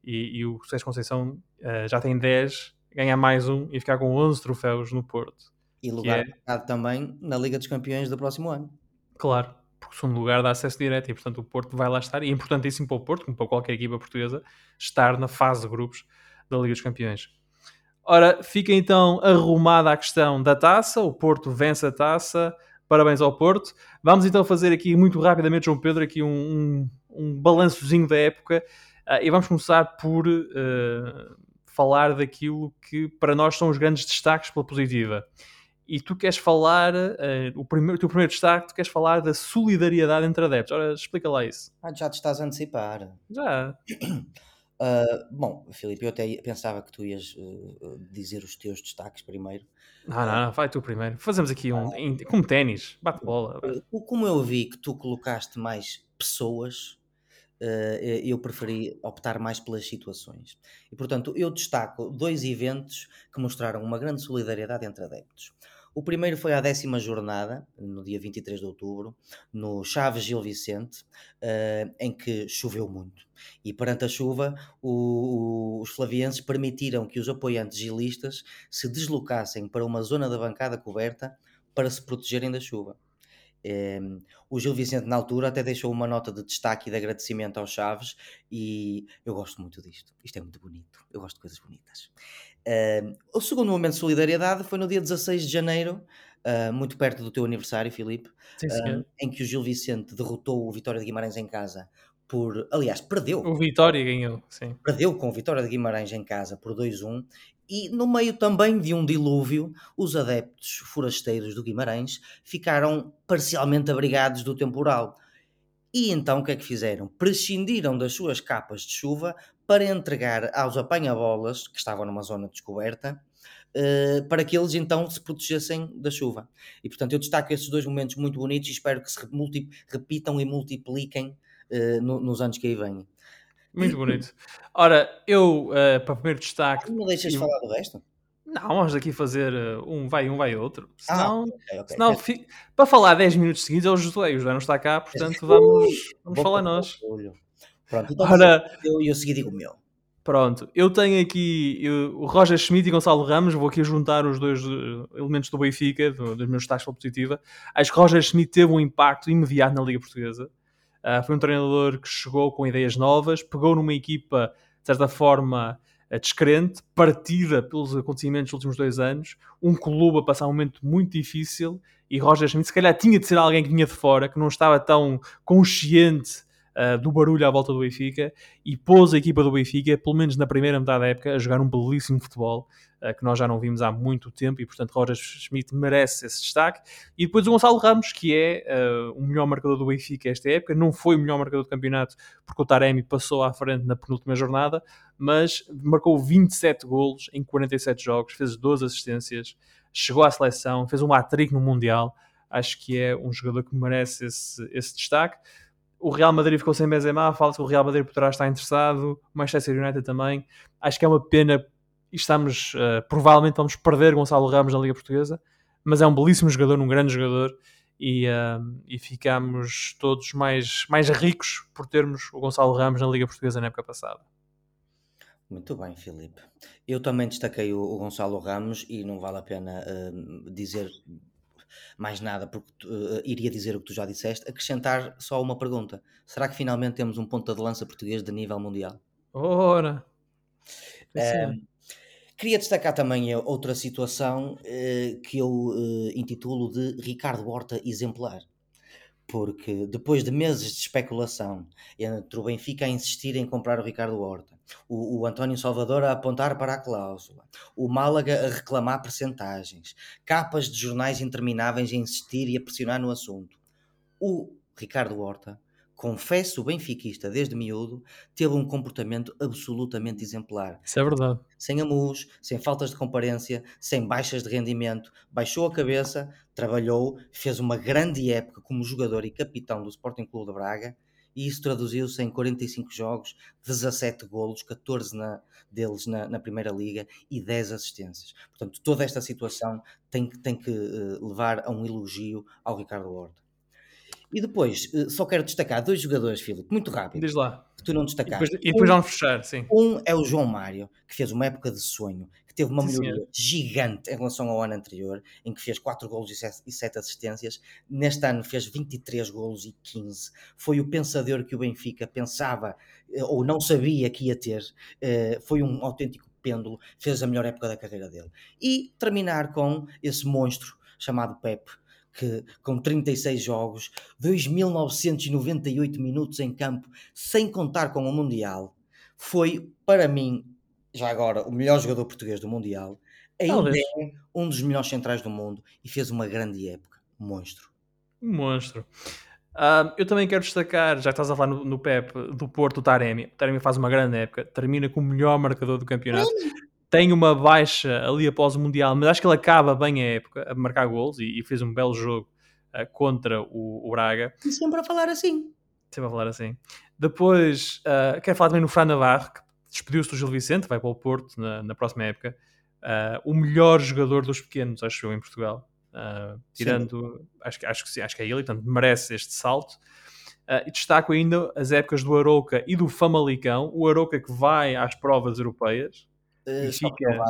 e, e o Sérgio Conceição uh, já tem 10, ganhar mais um e ficar com 11 troféus no Porto. E lugar é- marcado também na Liga dos Campeões do próximo ano. Claro, porque o segundo lugar dá acesso direto e, portanto, o Porto vai lá estar. E é importantíssimo para o Porto, como para qualquer equipa portuguesa, estar na fase de grupos da Liga dos Campeões. Ora, fica então arrumada a questão da taça. O Porto vence a taça. Parabéns ao Porto. Vamos então fazer aqui muito rapidamente, João Pedro, aqui um, um, um balançozinho da época. Ah, e vamos começar por eh, falar daquilo que para nós são os grandes destaques pela positiva e tu queres falar, eh, o, primeiro, o teu primeiro destaque, tu queres falar da solidariedade entre adeptos. Ora, explica lá isso. Ah, já te estás a antecipar. Já. (clears throat) Ah, bom, Filipe, eu até pensava que tu ias eh, dizer os teus destaques primeiro. Não, não, não, vai tu primeiro. Fazemos aqui um, em- como ténis, bate bola. Como eu vi que tu colocaste mais pessoas, eh, eu preferi optar mais pelas situações. E portanto, eu destaco dois eventos que mostraram uma grande solidariedade entre adeptos. O primeiro foi à décima jornada, no dia 23 de outubro, no Chaves Gil Vicente, uh, em que choveu muito. E perante a chuva, o, o, os flavienses permitiram que os apoiantes gilistas se deslocassem para uma zona da bancada coberta para se protegerem da chuva. Um, o Gil Vicente, na altura, até deixou uma nota de destaque e de agradecimento aos Chaves, e eu gosto muito disto. Isto é muito bonito. Eu gosto de coisas bonitas. Ehm, o segundo momento de solidariedade foi no dia 16 de janeiro, uh, muito perto do teu aniversário, Filipe, sim, uh, em que o Gil Vicente derrotou o Vitória de Guimarães em casa por. Aliás, perdeu. O Vitória ganhou, sim. Perdeu com o Vitória de Guimarães em casa por 2-1 e no meio também de um dilúvio, os adeptos forasteiros do Guimarães ficaram parcialmente abrigados do temporal. E então o que é que fizeram? Prescindiram das suas capas de chuva para entregar aos apanha-bolas, que estavam numa zona descoberta, uh, para que eles então se protegessem da chuva. E portanto eu destaco esses dois momentos muito bonitos e espero que se repitam e multipliquem uh, no, nos anos que aí vêm. Muito bonito. Ora, eu, uh, para primeiro destaque. Não deixas eu... falar do resto? Não, vamos aqui fazer um vai um, vai outro. Ah, senão, ah, okay, okay. senão fi... para falar 10 minutos seguidos é o Josué. O Josué não está cá, (laughs) portanto vamos, vamos falar nós. Pronto, então Ora, eu, eu segui digo o meu. Pronto, eu tenho aqui eu, o Roger Schmidt e Gonçalo Ramos, vou aqui juntar os dois uh, elementos do Benfica, do, dos meus destaques positiva. Acho que Roger Schmidt teve um impacto imediato na Liga Portuguesa. Uh, foi um treinador que chegou com ideias novas, pegou numa equipa, de certa forma, uh, descrente, partida pelos acontecimentos dos últimos dois anos, um clube a passar um momento muito difícil, e Roger Schmidt se calhar tinha de ser alguém que vinha de fora, que não estava tão consciente uh, do barulho à volta do Benfica, e pôs a equipa do Benfica, pelo menos na primeira metade da época, a jogar um belíssimo futebol, uh, que nós já não vimos há muito tempo, e portanto Roger Schmidt merece esse destaque. E depois o Gonçalo Ramos, que é uh, o melhor marcador do Benfica esta época, não foi o melhor marcador do campeonato, porque o Taremi passou à frente na penúltima jornada, mas marcou 27 golos em 47 jogos, fez 12 assistências, chegou à seleção, fez um hat-trick no Mundial, acho que é um jogador que merece esse, esse destaque o Real Madrid ficou sem Benzema, fala-se que o Real Madrid poderá estar interessado, o Manchester United também. Acho que é uma pena estamos, uh, provavelmente vamos perder Gonçalo Ramos na Liga Portuguesa, mas é um belíssimo jogador, um grande jogador e, uh, e ficamos todos mais, mais ricos por termos o Gonçalo Ramos na Liga Portuguesa na época passada. Muito bem, Filipe. Eu também destaquei o, o Gonçalo Ramos e não vale a pena uh, dizer mais nada, porque uh, iria dizer o que tu já disseste, acrescentar só uma pergunta: será que finalmente temos um ponta de lança português de nível mundial? Ora! Uh, queria destacar também outra situação uh, que eu intitulo de Ricardo Horta exemplar porque depois de meses de especulação entre o Benfica a insistir em comprar o Ricardo Horta, o, o António Salvador a apontar para a cláusula, o Málaga a reclamar percentagens, capas de jornais intermináveis a insistir e a pressionar no assunto, o Ricardo Horta confesso benfiquista desde miúdo, teve um comportamento absolutamente exemplar. Isso é verdade. Sem amus, sem faltas de comparência, sem baixas de rendimento, baixou a cabeça, trabalhou, fez uma grande época como jogador e capitão do Sporting Clube de Braga e isso traduziu-se em 45 jogos, 17 golos, 14 na, deles na, na, Primeira Liga e 10 assistências. Portanto, toda esta situação tem, tem que uh, levar a um elogio ao Ricardo Horta. E depois, eh, só quero destacar dois jogadores, Filipe, muito rápido. Diz lá. Que tu não destacaste. E depois, e depois um, vamos fechar, sim. Um é o João Mário, que fez uma época de sonho, que teve uma sim, melhoria gigante em relação ao ano anterior, em que fez 4 golos e 7 assistências. Neste ano fez 23 golos e 15. Foi o pensador que o Benfica pensava eh, ou não sabia que ia ter. Eh, foi um autêntico pêndulo. Fez a melhor época da carreira dele. E terminar com esse monstro chamado Pepe que com 36 jogos, 2.998 minutos em campo, sem contar com o Mundial, foi para mim, já agora, o melhor jogador português do Mundial, ainda é um dos melhores centrais do mundo e fez uma grande época. Monstro. Monstro. Uh, eu também quero destacar, já estás a falar no, no Pep, do Porto, o Taremi. O Taremi faz uma grande época, termina com o melhor marcador do campeonato tem uma baixa ali após o Mundial, mas acho que ele acaba bem a época a marcar gols e, e fez um belo jogo uh, contra o, o, Braga. E sempre a falar assim. Sempre a falar assim. Depois, uh, quero falar também no Fran Navarro, que despediu-se do Gil Vicente, vai para o Porto na, na próxima época. Uh, o melhor jogador dos pequenos, acho eu, em Portugal. uh, tirando, acho que, acho, que, sim, acho que é ele, portanto merece este salto. Uh, e destaco ainda as épocas do Aroca e do Famalicão. O Aroca que vai às provas europeias. E fica...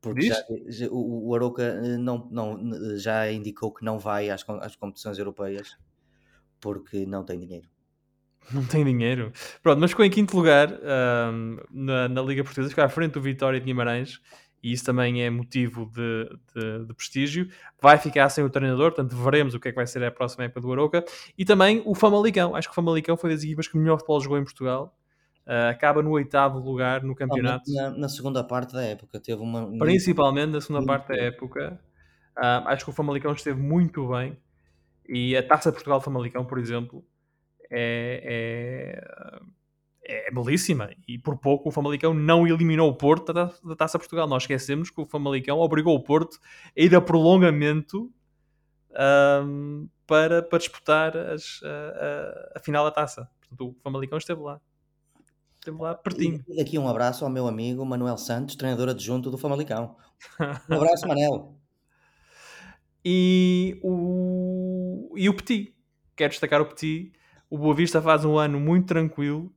Porque já, já, o, o Aroca não, não, já indicou que não vai às, às competições europeias porque não tem dinheiro. (laughs) Não tem dinheiro. Pronto, mas ficou em quinto lugar um, na, na, Liga Portuguesa, ficou à frente do Vitória de Guimarães e isso também é motivo de, de, de, prestígio. Vai ficar sem o treinador, portanto veremos o que é que vai ser a próxima época do Aroca. E também o Famalicão. Acho que o Famalicão foi das equipas que melhor futebol jogou em Portugal. Uh, acaba no oitavo lugar no campeonato. Na, na, segunda parte da época teve uma. Principalmente na segunda parte da época. Uh, acho que o Famalicão esteve muito bem. E a Taça Portugal Famalicão, por exemplo, é, é, é, belíssima. E por pouco o Famalicão não eliminou o Porto da, da Taça Portugal. Nós esquecemos que o Famalicão obrigou o Porto a ir a prolongamento um, para, para disputar as, a, a, a, final da taça. Portanto, o Famalicão esteve lá. Esteve lá pertinho. E aqui um abraço ao meu amigo Manuel Santos, treinador adjunto do Famalicão. Um abraço, Manel. (laughs) e o, e o Petit. Quero destacar o Petit o Boa Vista faz um ano muito tranquilo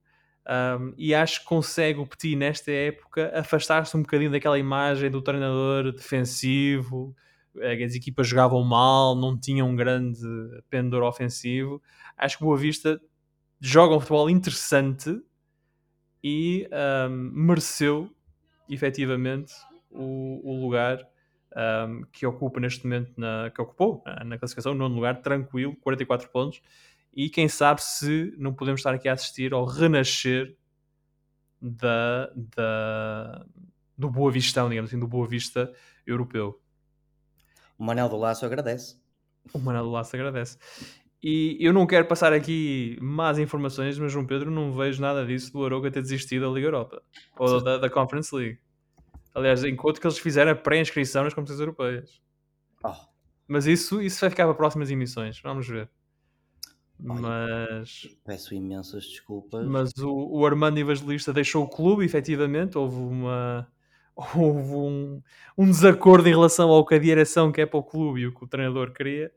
um, e acho que consegue o Petit nesta época afastar-se um bocadinho daquela imagem do treinador defensivo, eh, as equipas jogavam mal, não tinham um grande pendor ofensivo. Acho que o Boa Vista joga um futebol interessante e um, mereceu efetivamente o, o lugar um, que ocupa neste momento na, que ocupou na, na classificação, nono lugar, tranquilo, 44 pontos e quem sabe se não podemos estar aqui a assistir ao renascer da, da, do Boa Vistão, digamos assim, do Boa Vista europeu. O Manel do Laço agradece. O Manel do Laço agradece. E eu não quero passar aqui más informações, mas João Pedro não vejo nada disso do Aroca ter desistido da Liga Europa ou da, da Conference League. Aliás, enquanto que eles fizeram a pré-inscrição nas competições europeias. Oh. Mas isso, isso vai ficar para próximas emissões. Vamos ver. Mas. Peço imensas desculpas. Mas o, o Armando Evangelista deixou o clube, efetivamente. Houve uma. (laughs) Houve um, um desacordo em relação ao que a direção quer para o clube e o que o treinador queria.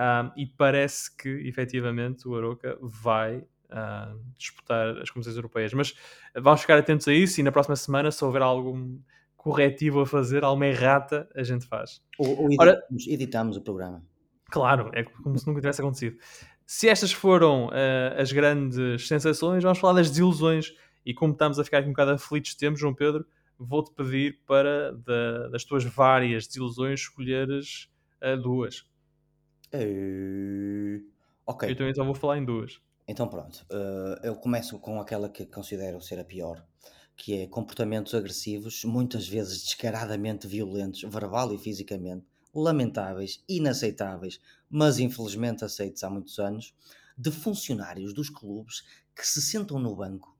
Um, e parece que, efetivamente, o Aroca vai uh, disputar as competições europeias. Mas vamos ficar atentos a isso e na próxima semana, se houver algum corretivo a fazer, alguma errata, a gente faz. Ou, ou editamos, Ora, editamos o programa. Claro, é como se nunca tivesse acontecido. Se estas foram uh, as grandes sensações, vamos falar das desilusões. E como estamos a ficar aqui um bocado aflitos de tempo, João Pedro, vou-te pedir para, da, das tuas várias desilusões, escolheres uh, duas. Uh, ok. Eu também só vou falar em duas. Então pronto. Uh, eu começo com aquela que considero ser a pior, que é comportamentos agressivos, muitas vezes descaradamente violentos, verbal e fisicamente, lamentáveis, inaceitáveis, mas infelizmente aceitos há muitos anos, de funcionários dos clubes que se sentam no banco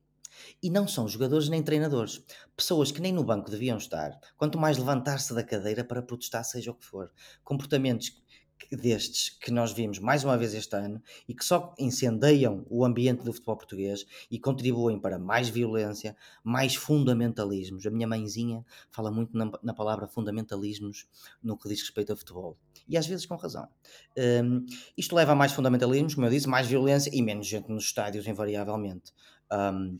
e não são jogadores nem treinadores, pessoas que nem no banco deviam estar, quanto mais levantar-se da cadeira para protestar, seja o que for. Comportamentos destes que nós vimos mais uma vez este ano e que só incendeiam o ambiente do futebol português e contribuem para mais violência, mais fundamentalismos. A minha mãezinha fala muito na, na palavra fundamentalismos no que diz respeito a futebol. E às vezes com razão. Um, isto leva a mais fundamentalismos, como eu disse, mais violência e menos gente nos estádios, invariavelmente. Um,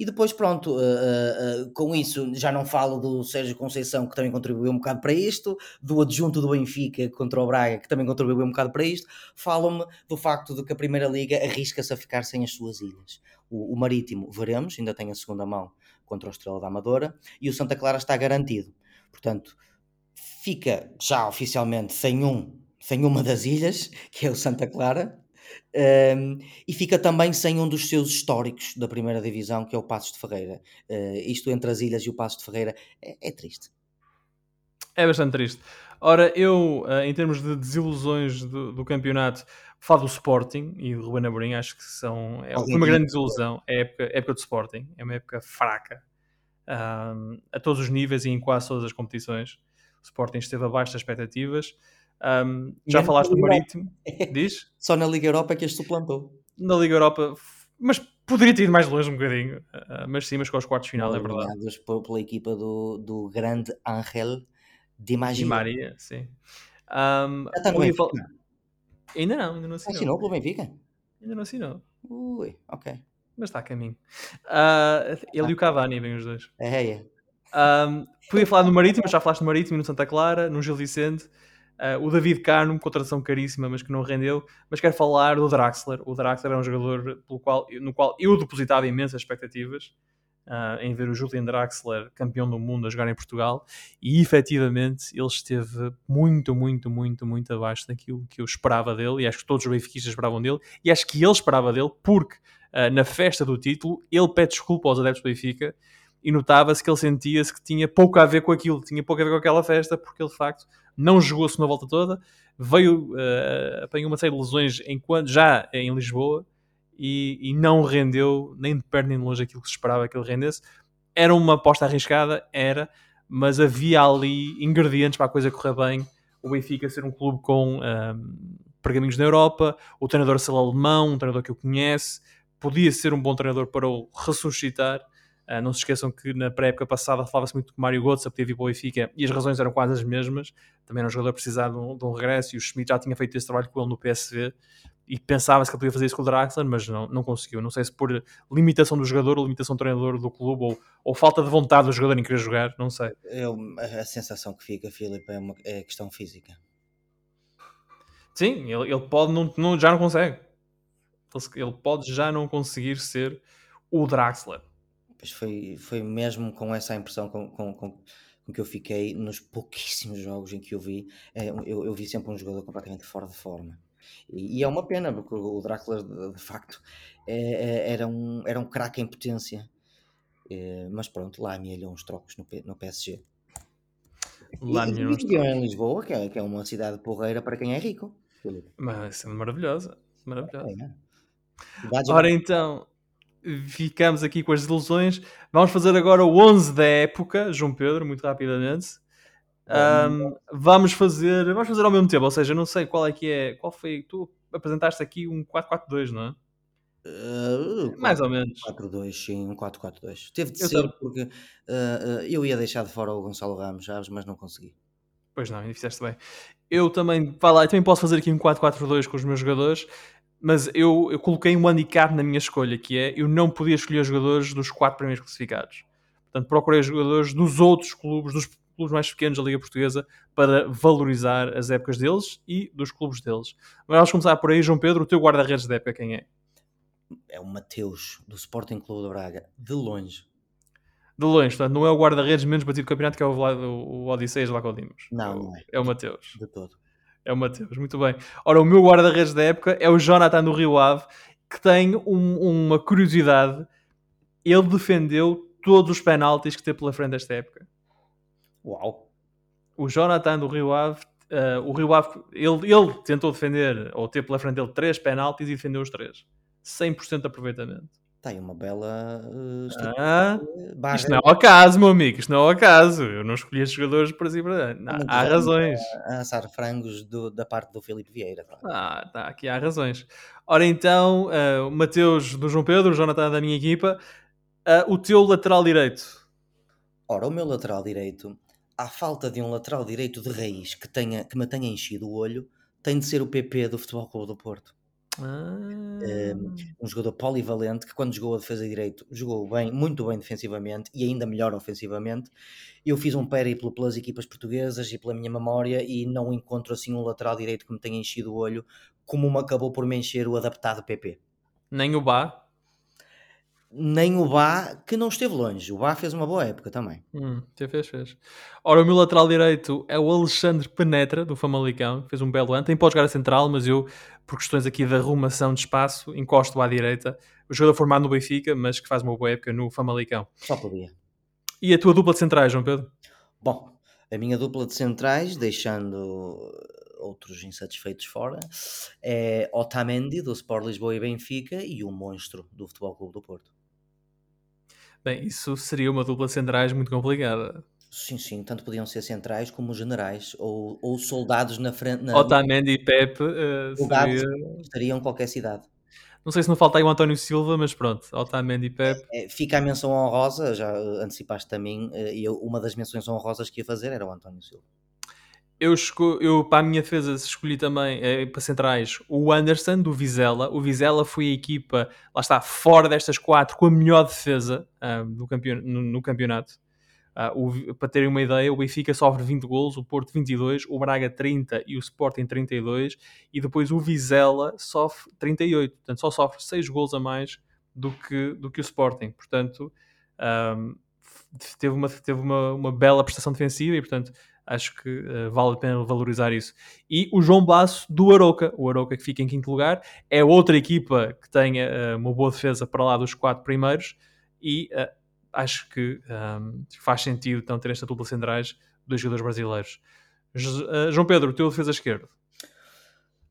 e depois, pronto, uh, uh, com isso já não falo do Sérgio Conceição, que também contribuiu um bocado para isto, do adjunto do Benfica contra o Braga, que também contribuiu um bocado para isto. Falam-me do facto de que a Primeira Liga arrisca-se a ficar sem as suas ilhas. O, o, Marítimo, veremos, ainda tem a segunda mão contra o Estrela da Amadora, e o Santa Clara está garantido. Portanto, fica já oficialmente sem um, sem uma das ilhas, que é o Santa Clara, um, e fica também sem um dos seus históricos da primeira divisão, que é o Passos de Ferreira. Uh, isto entre as ilhas e o Passos de Ferreira é, é triste. É bastante triste. Ora, eu, uh, em termos de desilusões do, do, campeonato, falo do Sporting e do Ruben Amorim, acho que são, é, foi uma grande desilusão. É a época, a época do Sporting, é uma época fraca um, a todos os níveis e em quase todas as competições. O Sporting esteve abaixo das expectativas. Um, já falaste do Marítimo, diz? (laughs) Só na Liga Europa é que este suplantou. Na Liga Europa, mas poderia ter ido mais longe um bocadinho, uh, mas sim, mas com os quartos final, é verdade. Pela equipa do, do grande Ángel Di Maria. Di Maria, sim. Um, Já está no Benfica? fal- Ainda não, ainda não assinou. Assinou pelo Benfica? Ainda não assinou, Ui, ok. mas está a caminho. Ah, ele e o Cavani, vêm os dois. É, é. Um, podia falar no Marítimo, já falaste no Marítimo no Santa Clara, no Gil Vicente. Uh, o David Carmo, contratação caríssima, mas que não rendeu. Mas quero falar do Draxler. O Draxler é um jogador pelo qual, no qual eu depositava imensas expectativas uh, em ver o Julian Draxler, campeão do mundo, a jogar em Portugal. E efetivamente ele esteve muito, muito, muito, muito abaixo daquilo que eu esperava dele. E acho que todos os benfiquistas esperavam dele. E acho que ele esperava dele, porque uh, na festa do título ele pede desculpa aos adeptos do Benfica e notava-se que ele sentia-se que tinha pouco a ver com aquilo, tinha pouco a ver com aquela festa, porque ele de facto não jogou-se na volta toda, veio, uh, apanhou uma série de lesões enquanto, já em Lisboa e, e, não rendeu nem de perto nem de longe aquilo que se esperava que ele rendesse. Era uma aposta arriscada, era, mas havia ali ingredientes para a coisa correr bem. O Benfica ser um clube com um, pergaminhos na Europa, o treinador ser alemão, um treinador que o conhece, podia ser um bom treinador para o ressuscitar. Uh, não se esqueçam que na pré-época passada falava-se muito que Mário Götze podia vir para o Benfica e as razões eram quase as mesmas. Também era um jogador precisar de um, de um regresso e o Schmidt já tinha feito esse trabalho com ele no PSV e pensava-se que ele podia fazer isso com o Draxler, mas não, não conseguiu. Não sei se por limitação do jogador, ou limitação do treinador do clube ou, ou falta de vontade do jogador em querer jogar, não sei. Eu, a sensação que fica, Filipe, é, uma, é questão física. Sim, ele, ele pode não, não, já não consegue. Ele, ele pode já não conseguir ser o Draxler. Foi, foi mesmo com essa impressão com, com, com, com, que eu fiquei nos pouquíssimos jogos em que eu vi. Eu, eu vi sempre um jogador completamente fora de forma. E, e é uma pena, porque o Drácula, de, de facto, é, era um, era um craque em potência. É, mas pronto, lá amealhou uns trocos no, no PSG. Lá e, e em Lisboa, que é, que é uma cidade porreira para quem é rico. Mas é maravilhosa. maravilhosa. É, Ora então, ficamos aqui com as desilusões. Vamos fazer agora o 11 da época, João Pedro, muito rapidamente. Um, vamos fazer vamos fazer ao mesmo tempo, ou seja, não sei qual é que é. Qual foi? Tu apresentaste aqui um 4-4-2, não é? Uh, Mais ou menos. 4-2, sim, um 4-4-2. Teve de Eu ser tam- porque uh, uh, eu ia deixar de fora o Gonçalo Ramos, sabes, mas não consegui. Pois não, ainda fizeste bem. Eu também, lá, eu também posso fazer aqui um 4-4-2 com os meus jogadores, mas eu, eu coloquei um handicap na minha escolha, que é eu não podia escolher jogadores dos quatro primeiros classificados. Portanto, procurei jogadores dos outros clubes, dos clubes mais pequenos da Liga Portuguesa, para valorizar as épocas deles e dos clubes deles. Mas vamos começar por aí, João Pedro, o teu guarda-redes da época quem é? É o Mateus, do Sporting Clube de Braga, de longe. De longe, portanto, não é o guarda-redes menos batido do campeonato, que é o, o Odisseias lá com o Dimos. Não, é o, não é. É o Mateus. De todo. É o Mateus, muito bem. Ora, o meu guarda-redes da época é o Jonathan do Rio Ave, que tem um- uma curiosidade. Ele defendeu todos os penaltis que teve pela frente desta época. Uau! O Jonathan do Rio Ave, eh, o Rio Ave, ele, ele tentou defender, ou ter pela frente dele três penaltis e defendeu os três. 100% de aproveitamento. Tem uma bela uh. Ah, barra. isto não é o acaso, meu amigo, isto não é o acaso. Eu não escolhi estes jogadores para si para não, Há razões. a assar frangos do- da parte do Filipe Vieira. claro. Ah, tá, aqui há razões. Ora então, o Mateus do João Pedro, o Jonathan da minha equipa, eh, o teu lateral direito. Ora, o meu lateral direito, à falta de um lateral direito de raiz que, tenha, que me tenha enchido o olho, tem de ser o PP do Futebol Clube do Porto. Ah, Um jogador polivalente que, quando jogou a defesa direito, jogou bem, muito bem defensivamente e ainda melhor ofensivamente. Eu fiz um périplo pelas equipas portuguesas e pela minha memória e não encontro assim um lateral direito que me tenha enchido o olho como me acabou por me encher o adaptado PP. nem o Bá. Nem o Bá, que não esteve longe. O Bá fez uma boa época também. Hum, fez, fez. Ora, o meu lateral direito é o Alexandre Penetra, do Famalicão, que fez um belo ano. Tem pode jogar a central, mas eu, por questões aqui de arrumação de espaço, encosto à direita. O jogador formado no Benfica, mas que faz uma boa época no Famalicão. Só podia. E a tua dupla de centrais, João Pedro? Bom, a minha dupla de centrais, deixando outros insatisfeitos fora, é Otamendi, do Sport Lisboa e Benfica, e o Monstro, do Futebol Clube do Porto. Bem, isso seria uma dupla de centrais muito complicada. Sim, sim, tanto podiam ser centrais como generais, ou, ou soldados na frente, na, Otamendi e Pepe soldados seria... estariam qualquer cidade. Não sei se não falta aí o António Silva, mas pronto, Otamendi e Pepe. É, fica a menção honrosa, já eh, antecipaste a mim, eh, e uma das menções honrosas que ia fazer era o António Silva. Eu, esco- eu, para a minha defesa, escolhi também, eh, para centrais, o Anderson, do Vizela. O Vizela foi a equipa, lá está, fora destas quatro, com a melhor defesa ah, do campeon- no, no campeonato. Ah, o- para terem uma ideia, o Benfica sofre 20 golos, o Porto 22, o Braga 30 e o Sporting 32. E depois o Vizela sofre 38. Portanto, só sofre 6 golos a mais do que, do que o Sporting. Portanto, f- teve, uma, teve uma, uma bela prestação defensiva e, portanto, acho que eh, vale a pena valorizar isso. E o João Basso do Aroca, o Aroca que fica em quinto lugar, é outra equipa que tenha eh, uma boa defesa para lá dos quatro primeiros e eh, acho que ahm, faz sentido então ter esta dupla centrais dois jogadores brasileiros. Eh, João Pedro, o teu defesa esquerdo.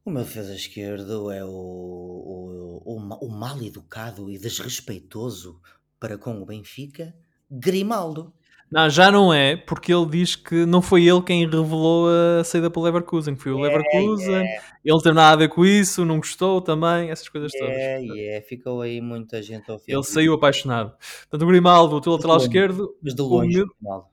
O meu defesa esquerdo é o, o, o, o mal educado e desrespeitoso para com o Benfica, Grimaldo. Não, já não é, porque ele diz que não foi ele quem revelou a saída para o Leverkusen, que foi o Leverkusen, ele não teve nada a ver com isso, não gostou também, essas coisas todas. É, é, ficou aí muita gente ofendida. Ele saiu apaixonado. Portanto, o Grimaldo, o teu lateral esquerdo, Mas de o longe, meu- Grimaldo.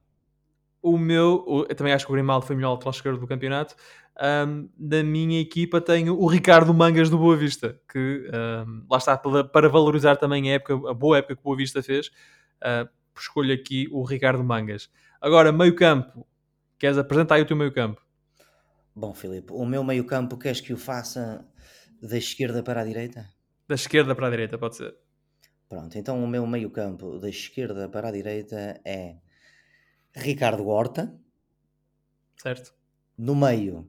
o meu, o- eu também acho que o Grimaldo foi o melhor lateral esquerdo do campeonato. Ahm, da minha equipa tenho o Ricardo Mangas do Boa Vista, que ahm, lá está para, para valorizar também a, época, a boa época que o Boa Vista fez. ah, escolho aqui o Ricardo Mangas. Agora, meio campo. Queres apresentar aí o teu meio campo? Bom, Filipe, o meu meio campo queres que o faça da esquerda para a direita? Da esquerda para a direita, pode ser. Pronto, então o meu meio campo da esquerda para a direita é Ricardo Horta, Certo? no meio,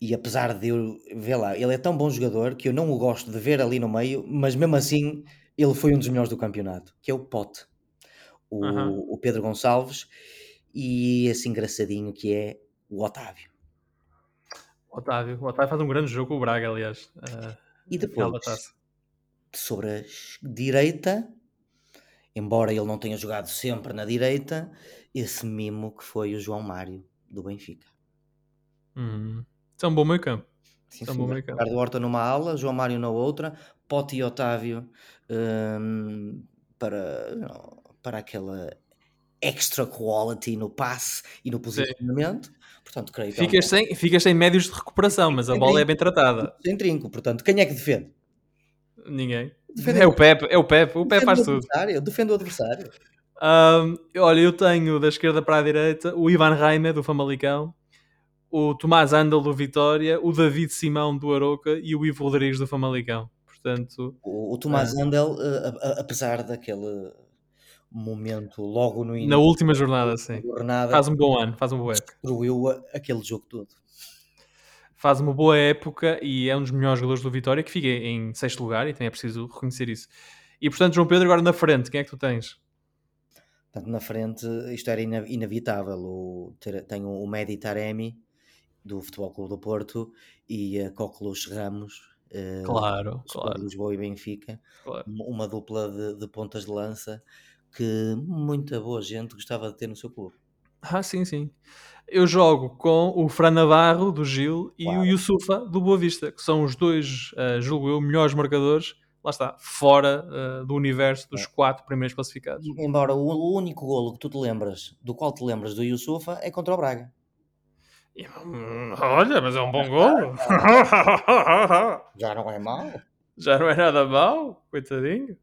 e apesar de eu ver lá, ele é tão bom jogador que eu não o gosto de ver ali no meio, mas mesmo assim ele foi um dos melhores do campeonato, que é o Pote, o, Aham. o Pedro Gonçalves, e esse engraçadinho que é o Otávio. Otávio. O Otávio faz um grande jogo com o Braga, aliás. ah, E depois, sobre a direita, embora ele não tenha jogado sempre na direita, esse mimo que foi o João Mário do Benfica. Hum. Isso é um bom meio campo. Sim, é um bom meio campo. Ricardo Horta numa ala, João Mário na outra, Pote e Otávio hum, para, para aquela extra quality no passe e no posicionamento. Portanto, creio que é um Ficas sem, ficas sem médios de recuperação, mas a bola é brinco. bem tratada. sem trinco. Portanto, quem é que defende? Ninguém. Defende É o Pepe, é o Pepe. O Pepe faz o tudo. defende o adversário. Ahm, olha, eu tenho da esquerda para a direita o Ivan Reimer do Famalicão, o Tomás Andel do Vitória, o David Simão do Aroca e o Ivo Rodrigues do Famalicão. Portanto, O, o Tomás É. Andel, eh, apesar daquele momento logo no na início última jornada, sim. da jornada, Faz um bom ano, faz uma boa época. destruiu aquele jogo todo. Faz uma boa época e é um dos melhores jogadores do Vitória que fica em sexto lugar e também é preciso reconhecer isso. E portanto, João Pedro, agora na frente, quem é que tu tens? Portanto, na frente, isto era inevitável. O, ter, tenho o Medi Taremi, do Futebol Clube do Porto, e a Coqueluche Ramos, eh, Claro, Sport claro, Lisboa e Benfica. claro. Uma uma dupla de, de pontas de lança que muita boa gente gostava de ter no seu clube. Ah, sim, sim. Eu jogo com o Fran Navarro, do Gil, e o. Yusufa, do Boa Vista, que são os dois, ah, julgo eu, melhores marcadores, lá está, fora ah, do universo dos quatro primeiros classificados. Embora o, único golo que tu te lembras, do qual te lembras do Yusufa, é contra o Braga. Hum, olha, mas é um bom golo. (laughs) Já não é mau. (laughs) Já não é nada mau, coitadinho.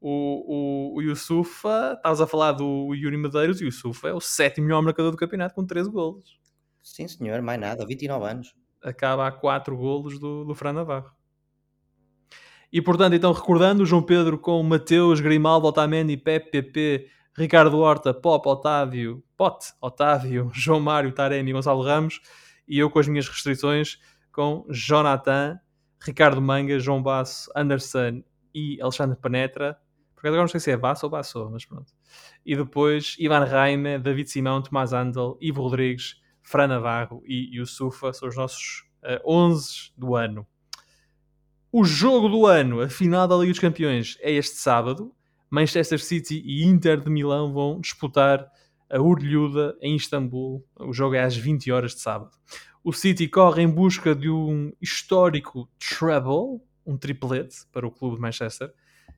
O, o, o Yusufa, estavas a falar do Yuri Medeiros, e o Yusufa é o sétimo melhor marcador do campeonato com 13 golos. Sim, senhor, mais nada, 29 anos. acaba a 4 golos do, do Fran Navarro. E portanto, então recordando, João Pedro com Mateus, Grimaldo, Otamendi, Pepe, PP, Ricardo Horta, Pop, Otávio, Pote, Otávio, (laughs) João Mário, Taremi e Gonçalo Ramos, e eu com as minhas restrições com Jonathan, Ricardo Manga, João Basso, Anderson e Alexandre Penetra. Porque agora não sei se é Basso ou Basso, mas pronto. E depois Ivan Raime, David Simão, Tomás Andel, Ivo Rodrigues, Fran Navarro e Yusufa são os nossos eh, 11 do ano. O jogo do ano, a final da Liga dos Campeões, é este sábado. Manchester City e Inter de Milão vão disputar a Urlhuda em Istambul. O jogo é às 20 horas de sábado. O City corre em busca de um histórico treble, um triplete para o clube de Manchester.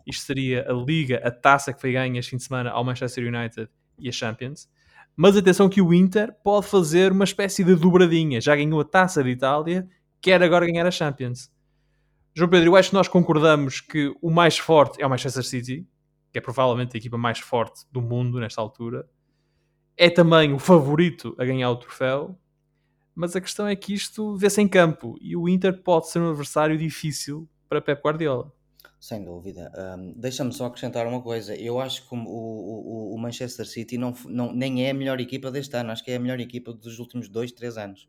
Isto seria a Liga, a taça que foi ganha este fim de semana ao Manchester United e a Champions. Mas atenção que o Inter pode fazer uma espécie de dobradinha. Já ganhou a taça de Itália, quer agora ganhar a Champions. João Pedro, eu acho que nós concordamos que o mais forte é o Manchester City, que é provavelmente a equipa mais forte do mundo nesta altura. É também o favorito a ganhar o troféu, mas a questão é que isto vê-se em campo e o Inter pode ser um adversário difícil para Pep Guardiola. Sem dúvida. Deixa-me só acrescentar uma coisa. Eu acho que o, o, o Manchester City não, não, nem é a melhor equipa deste ano, acho que é a melhor equipa dos últimos dois, três anos.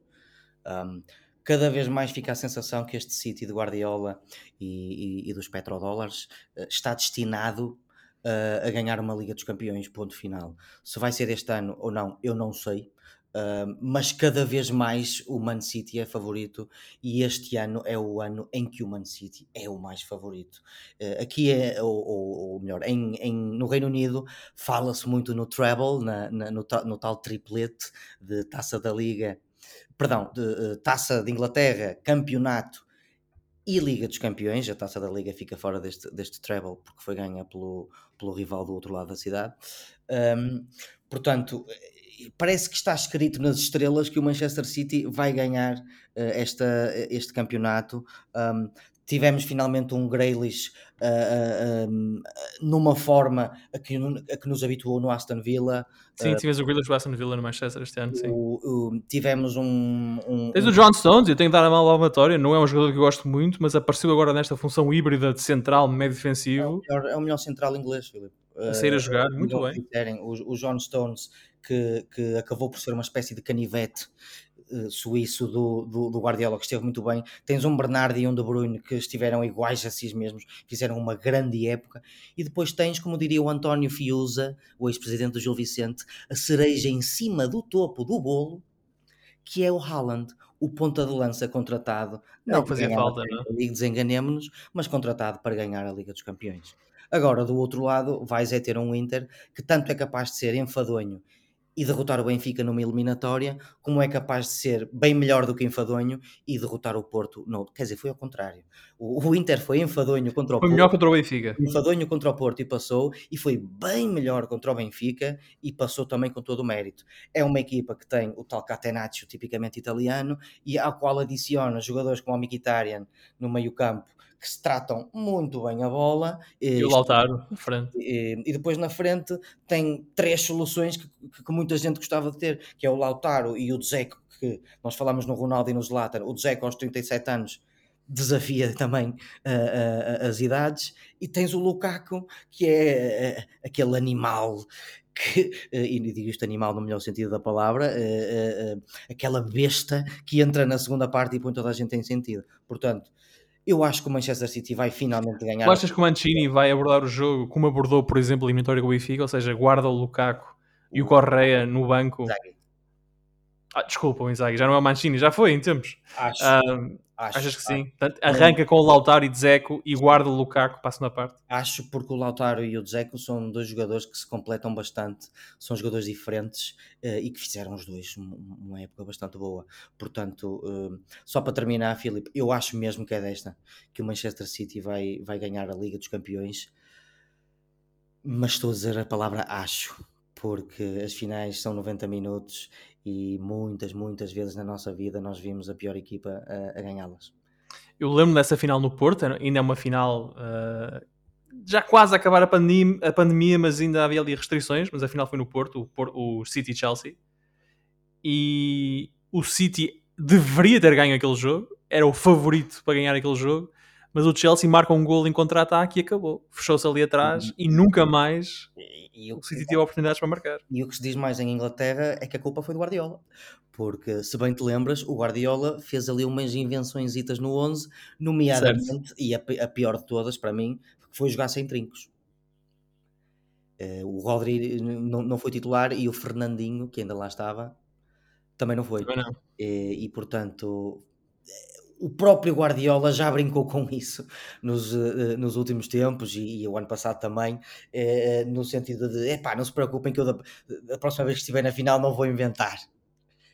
Cada vez mais fica a sensação que este City de Guardiola e, e, e dos petrodólares uh, está destinado uh, a ganhar uma Liga dos Campeões, ponto final. Se vai ser este ano ou não, eu não sei. Uh, mas cada vez mais o Man City é favorito e este ano é o ano em que o Man City é o mais favorito. Uh, aqui é, ou, ou, ou melhor, em, em, no Reino Unido fala-se muito no treble, na, na, no, no, tal triplete de taça da Liga, perdão, de uh, taça de Inglaterra, campeonato e Liga dos Campeões. A taça da Liga fica fora deste, deste treble porque foi ganha pelo, pelo rival do outro lado da cidade. Um, portanto, parece que está escrito nas estrelas que o Manchester City vai ganhar uh, esta, este campeonato. Um, tivemos finalmente um Grealish uh, uh, um, numa forma a que, a que, nos habituou no Aston Villa. Sim, tivemos o Grealish do Aston Villa no Manchester este ano, sim. O, o, tivemos um... um Tens o John Stones, eu tenho que dar a mão à amatória, não é um jogador que eu gosto muito, mas apareceu agora nesta função híbrida de central, médio defensivo. É o melhor, é o melhor central inglês, Filipe. A sair a jogar, muito bem. o, o John Stones que, que acabou por ser uma espécie de canivete uh, suíço do, do, do, Guardiola, que esteve muito bem. Tens um Bernardo e um De Bruyne que estiveram iguais a si mesmos, fizeram uma grande época. E depois tens, como diria o António Fiuza, o ex-presidente do Gil Vicente, a cereja em cima do topo do bolo, que é o Haaland, o ponta de lança contratado. Não, não fazia falta, não? Desenganemos-nos, mas contratado para ganhar a Liga dos Campeões. Agora, do outro lado, vais é ter um Inter que tanto é capaz de ser enfadonho e derrotar o Benfica numa eliminatória, como é capaz de ser bem melhor do que enfadonho e derrotar o Porto. Não, quer dizer, foi ao contrário. O, o Inter foi enfadonho contra o foi Porto. Foi melhor contra o Benfica. Enfadonho contra o Porto e passou, e foi bem melhor contra o Benfica e passou também com todo o mérito. É uma equipa que tem o tal Catenaccio, tipicamente italiano, e ao qual adiciona jogadores como o Mkhitaryan no meio campo, que se tratam muito bem a bola. E, e o Lautaro, na frente. E, e, depois na frente tem três soluções que, que, que, muita gente gostava de ter, que é o Lautaro e o Dzeko, que nós falamos no Ronaldo e no Zlatan. O Dzeko aos 37 anos desafia também uh, uh, as idades. E tens o Lukaku, que é uh, aquele animal que, e digo isto animal no melhor sentido da palavra, aquela besta que entra na segunda parte e põe toda a gente em sentido. Portanto, eu acho que o Manchester City vai finalmente ganhar. Tu achas que o Mancini vai abordar o jogo como abordou, por exemplo, a eliminatória com o Benfica, ou seja, guarda o Lukaku e o Correia no banco? Ah, desculpa, o Inzaghi, já não é o Mancini, já foi em tempos. Acho. Acho, Achas que sim? Portanto, arranca com o Lautaro e Dzeko e guarda o Lukaku para a segunda parte? Acho porque o Lautaro e o Dzeko são dois jogadores que se completam bastante, são jogadores diferentes uh, e que fizeram os dois uma época bastante boa. Portanto, uh, só para terminar, Filipe, eu acho mesmo que é desta que o Manchester City vai, vai ganhar a Liga dos Campeões, mas estou a dizer a palavra acho, porque as finais são 90 minutos e muitas, muitas vezes na nossa vida nós vimos a pior equipa a, a ganhá-las. Eu lembro dessa final no Porto, ainda é uma final uh, já quase a acabar a pandemia, a pandemia, mas ainda havia ali restrições, mas a final foi no Porto, o, o City-Chelsea, e o City deveria ter ganho aquele jogo, era o favorito para ganhar aquele jogo, mas o Chelsea marca um gol em contra-ataque e acabou. Fechou-se ali atrás uhum. e nunca mais e, e o City teve oportunidades para marcar. E o que se diz mais em Inglaterra é que a culpa foi do Guardiola. Porque, se bem te lembras, o Guardiola fez ali umas invenções no 11, nomeadamente, certo. e a, a, pior de todas para mim, foi jogar sem trincos. Uh, o Rodri não, não foi titular e o Fernandinho, que ainda lá estava, também não foi. Também não. E, e portanto, o próprio Guardiola já brincou com isso nos, uh, nos últimos tempos e, e, o ano passado também, uh, no sentido de, epá, não se preocupem que eu da, da, próxima vez que estiver na final não vou inventar.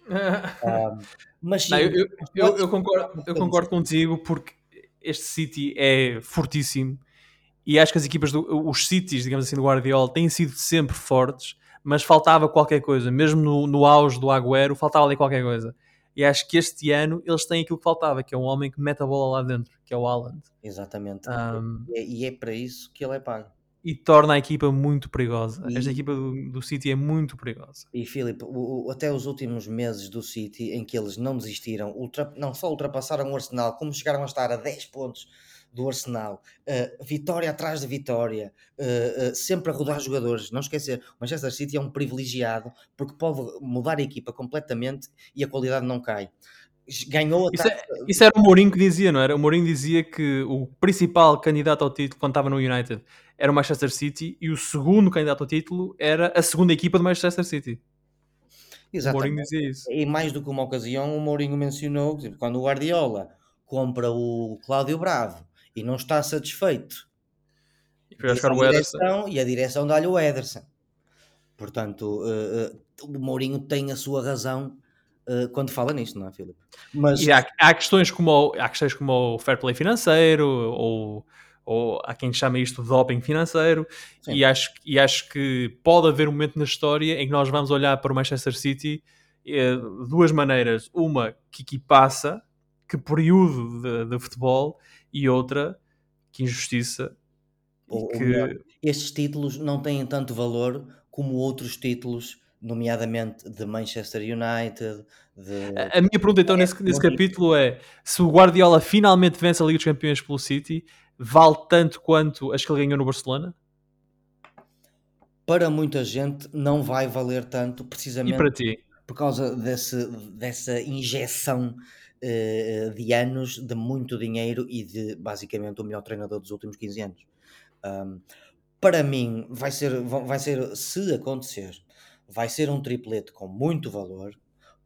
(laughs) um, mas sim, não, eu, eu, eu, concordo, eu concordo contigo porque este City é fortíssimo e acho que as equipas, do, os Cities, digamos assim, do Guardiola têm sido sempre fortes, mas faltava qualquer coisa, mesmo no, no auge do Agüero, faltava ali qualquer coisa. E acho que este ano eles têm aquilo que faltava, que é um homem que mete a bola lá dentro, que é o Haaland. Exatamente. Um, e, é, e é para isso que ele é pago. E torna a equipa muito perigosa. E- Esta equipa do, do City é muito perigosa. E Filipe, o- o- até os últimos meses do City em que eles não desistiram, ultra- não só ultrapassaram o Arsenal, como chegaram a estar a 10 pontos do Arsenal, eh, vitória atrás de vitória, eh, eh, sempre a rodar jogadores. Não esquecer, o Manchester City é um privilegiado porque pode mudar a equipa completamente e a qualidade não cai. Ganhou a Isso, é- isso era o Mourinho que dizia, não era? O Mourinho dizia que o principal candidato ao título quando estava no United era o Manchester City e o segundo candidato ao título era a segunda equipa do Manchester City. Exatamente. E mais do que uma ocasião, o Mourinho mencionou que quando o Guardiola compra o Cláudio Bravo e não está satisfeito E o Ederson. direção, e a direção dá-lhe o Ederson. Portanto, eh, eh, o Mourinho tem a sua razão eh, quando fala nisto, não é, Filipe? Mas E há, há questões como o, há questões como o fair play financeiro ou, ou há quem chama isto de doping financeiro Sim. e acho, e acho que pode haver um momento na história em que nós vamos olhar para o Manchester City eh, de duas maneiras. Uma, que equipaça, que período de, de futebol e outra, que injustiça. e Ou- que- melhor, estes títulos não têm tanto valor como outros títulos, nomeadamente de Manchester United, de... A a minha pergunta então nesse, nesse não- capítulo é se o Guardiola finalmente vence a Liga dos Campeões pelo City, vale tanto quanto as que ele ganhou no Barcelona? para muita gente não vai valer tanto, E precisamente para ti? por causa desse, dessa injeção eh, de anos, de muito dinheiro e de basicamente o melhor treinador dos últimos 15 anos. Um, para mim, vai ser, va- vai ser, se acontecer, vai ser um triplete com muito valor,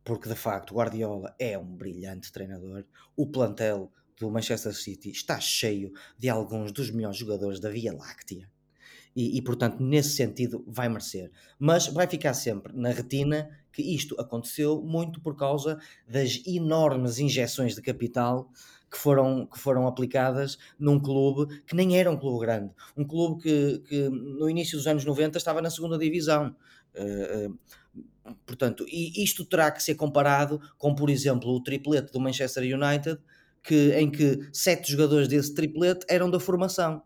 porque de facto Guardiola é um brilhante treinador. O plantel do Manchester City está cheio de alguns dos melhores jogadores da Via Láctea. E, e, portanto, nesse sentido, vai merecer. Mas vai ficar sempre na retina que isto aconteceu muito por causa das enormes injeções de capital que foram, que foram aplicadas num clube que nem era um clube grande. Um clube que, que no início dos anos 90 estava na segunda divisão. Eh, portanto, e isto terá que ser comparado com, por exemplo, o triplete do Manchester United, que, em que sete jogadores desse triplete eram da formação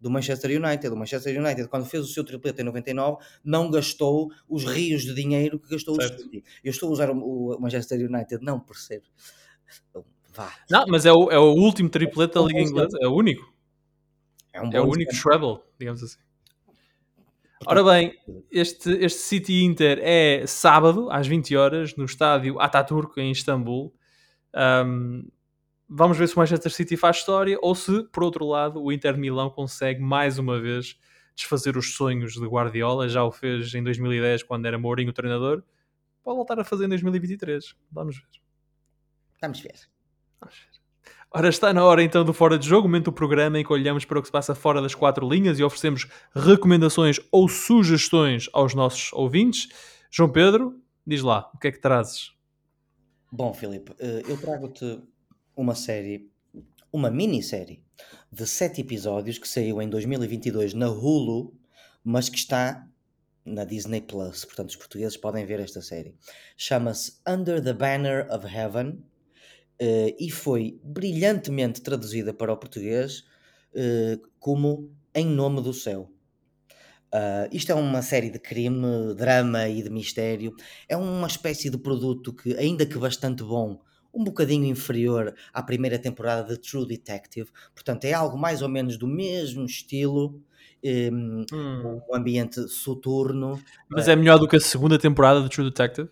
do Manchester United. O Manchester United, quando fez o seu triplete em 99, não gastou os rios de dinheiro que gastou Certo. o City. Eu estou a usar o, Manchester United não por ser. Vá. Não, mas é o, é o último triplete da É Liga Inglesa, é o único. É, um É o único treble, digamos assim. Ora bem, este, este City Inter é sábado, às 20 horas, no estádio Ataturk, em Istambul. Um, vamos ver se o Manchester City faz história ou se, por outro lado, o Inter de Milão consegue mais uma vez desfazer os sonhos de Guardiola. Já o fez em 2010, quando era Mourinho o treinador. Pode voltar a fazer em 2023. Vamos ver. Vamos ver. Vamos ver. Ora, está na hora então do Fora de Jogo, momento do programa em que olhamos para o que se passa fora das quatro linhas e oferecemos recomendações ou sugestões aos nossos ouvintes. João Pedro, diz lá, o que é que trazes? Bom, Filipe, eh, eu trago-te uma série, uma minissérie de sete episódios que saiu em 2022 na Hulu, mas que está na Disney Plus. Portanto, os portugueses podem ver esta série. Chama-se Under the Banner of Heaven eh, e foi brilhantemente traduzida para o português eh, como Em Nome do Céu. Ah, isto é uma série de crime, drama e de mistério. É uma espécie de produto que, ainda que bastante bom, um bocadinho inferior à primeira temporada de True Detective. Portanto, é algo mais ou menos do mesmo estilo, um, Hum, um ambiente soturno. mas é melhor do que a segunda temporada de True Detective?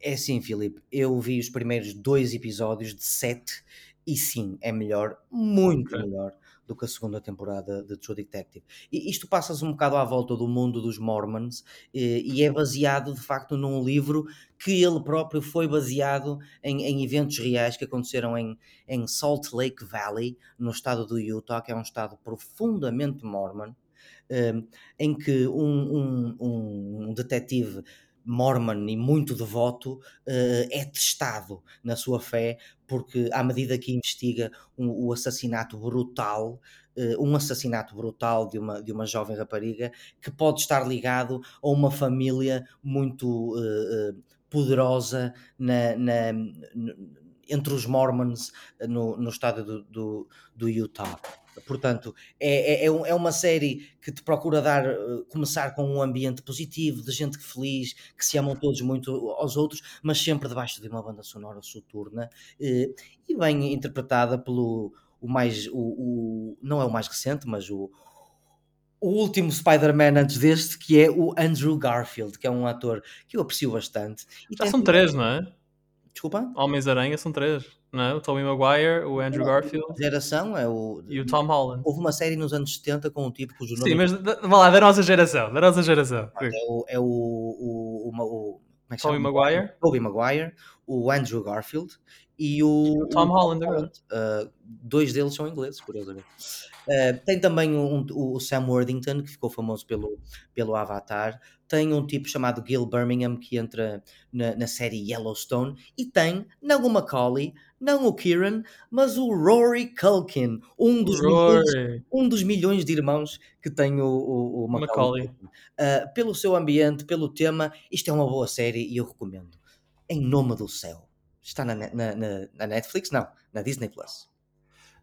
É assim, Filipe, eu vi os primeiros dois episódios de sete e sim, é melhor, muito Ok. melhor do que a segunda temporada de True Detective. E isto passa-se um bocado à volta do mundo dos Mormons eh, e é baseado de facto num livro que ele próprio foi baseado em, em eventos reais que aconteceram em, em Salt Lake Valley, no estado do Utah, que é um estado profundamente mormon, eh, em que um- um- um detetive mormon e muito devoto, é testado na sua fé, porque à medida que investiga o assassinato brutal um assassinato brutal de uma, de uma jovem rapariga que pode estar ligado a uma família muito uh, poderosa na, na, entre os Mormons no, no estado do, do, do Utah. Portanto, é, é, é, é uma série que te procura dar, começar com um ambiente positivo, de gente feliz, que se amam todos muito aos outros, mas sempre debaixo de uma banda sonora soturna e bem interpretada pelo o mais, o, o, não é o mais recente, mas o, o último Spider-Man antes deste, que é o Andrew Garfield, que é um ator que eu aprecio bastante. E Já são três, não é? Desculpa? Homens-Aranha são três, não é? O Tobey Maguire, o Andrew não, Garfield. geração é o... E o Tom Holland. Houve uma série nos anos 70 com um tipo cujo nome... Sim, mas vá lá, da nossa geração, da nossa geração. É o... É o, o, o, o como é que Tobey Maguire. Tobey Maguire, o Andrew Garfield e o, o Tom Holland. Holland uh, dois deles são ingleses, curiosamente. Uh, tem também um, o Sam Worthington, que ficou famoso pelo, pelo Avatar. Tem um tipo chamado Gil Birmingham, que entra na, na série Yellowstone. E tem, não o Macaulay, não o Kieran, mas o Rory Culkin, um dos, milhões, um dos milhões de irmãos que tem o, o, o Macaulay. Macaulay. Uh, pelo seu ambiente, pelo tema, isto é uma boa série e eu recomendo. Em nome do céu. Está na, na, na, Netflix? Não, na Disney Plus.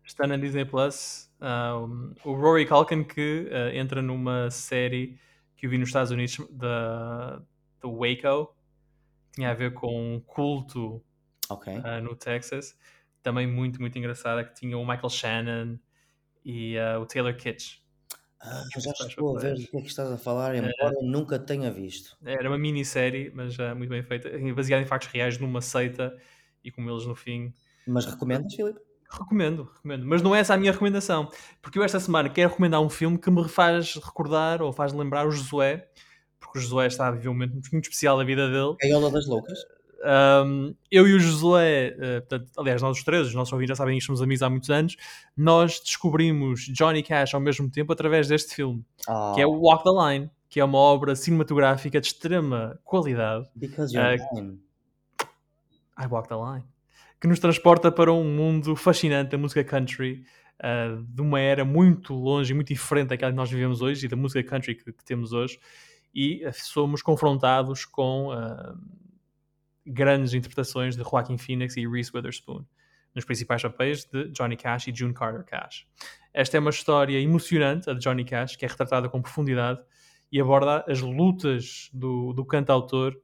Está na Disney Plus. Uh, o Rory Culkin que uh, entra numa série que eu vi nos Estados Unidos da, da Waco. Tinha a ver com um culto okay. uh, no Texas. Também muito, muito engraçada. Que tinha o Michael Shannon e o Taylor Kitsch. Ah, já estou a ver o que é que estás a falar, embora eu nunca tenha visto. Era uma minissérie, mas uh, muito bem feita, baseada em factos reais numa seita e como eles no fim. Mas recomendas, Filipe? Recomendo, recomendo. Mas não é essa a minha recomendação. Porque eu esta semana quero recomendar um filme que me faz recordar ou faz lembrar o Josué. Porque o Josué está a viver um momento muito especial da vida dele. Gaiola das Loucas. Um, eu e o Josué, uh, portanto, aliás, nós os três, os nossos ouvintes já sabem que somos amigos há muitos anos, nós descobrimos Johnny Cash ao mesmo tempo através deste filme, oh. que é o Walk the Line, que é uma obra cinematográfica de extrema qualidade. Because you're uh, I Walk the Line, que nos transporta para um mundo fascinante da música country, uh, de uma era muito longe e muito diferente daquela que nós vivemos hoje e da música country que, que temos hoje, e uh, somos confrontados com uh, grandes interpretações de Joaquin Phoenix e Reese Witherspoon nos principais papéis de Johnny Cash e June Carter Cash. Esta é uma história emocionante, a de Johnny Cash, que é retratada com profundidade e aborda as lutas do, do cantautor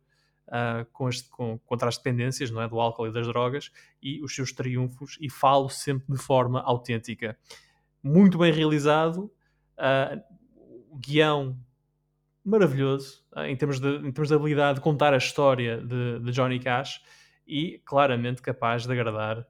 uh, com, as, com, contra as dependências não é, do álcool e das drogas e os seus triunfos e falo sempre de forma autêntica. Muito bem realizado, uh, guião maravilhoso uh, em, termos de, em termos de habilidade de contar a história de, de Johnny Cash e claramente capaz de agradar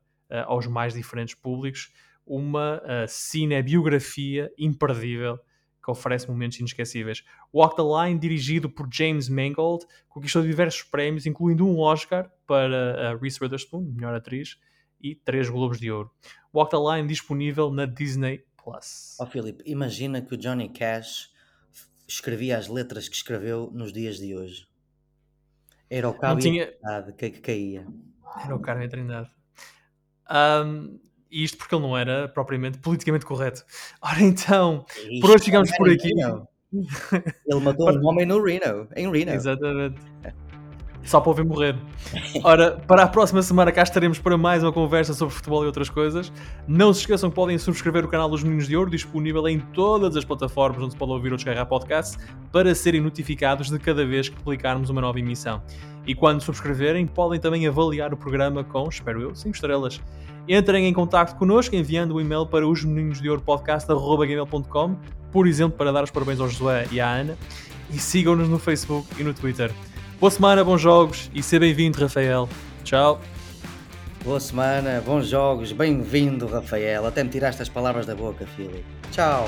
aos mais diferentes públicos uma cinebiografia imperdível que oferece momentos inesquecíveis. Walk the Line, dirigido por James Mangold, conquistou diversos prémios, incluindo um Oscar para a Reese Witherspoon, melhor atriz, e três Globos de Ouro. Walk the Line disponível na Disney Plus. Ó oh, Filipe, imagina que o Johnny Cash escrevia as letras que escreveu nos dias de hoje. Era o cabo tinha... que, que caía. Era o Carmen Trindade. Um, e isto porque ele não era propriamente politicamente correto. (laughs) Ora então, Isto por hoje ficamos por aqui. (laughs) Ele matou um homem no Reno, em Reno. Exatamente. Só para ouvir morrer. Ora, para a próxima semana cá estaremos para mais uma conversa sobre futebol e outras coisas. Não se esqueçam que podem subscrever o canal dos Meninos de Ouro, disponível em todas as plataformas onde se pode ouvir ou descarregar podcast, para serem notificados de cada vez que publicarmos uma nova emissão. E quando subscreverem, podem também avaliar o programa com, espero eu, 5 estrelas. Entrem em contato connosco enviando um e-mail para os meninos de por exemplo, para dar os parabéns ao Josué e à Ana. E sigam-nos no Facebook e no Twitter. Boa semana, bons jogos e seja bem-vindo, Rafael. Tchau. Boa semana, bons jogos, bem-vindo, Rafael. Até me tiraste as palavras da boca, filho. Tchau.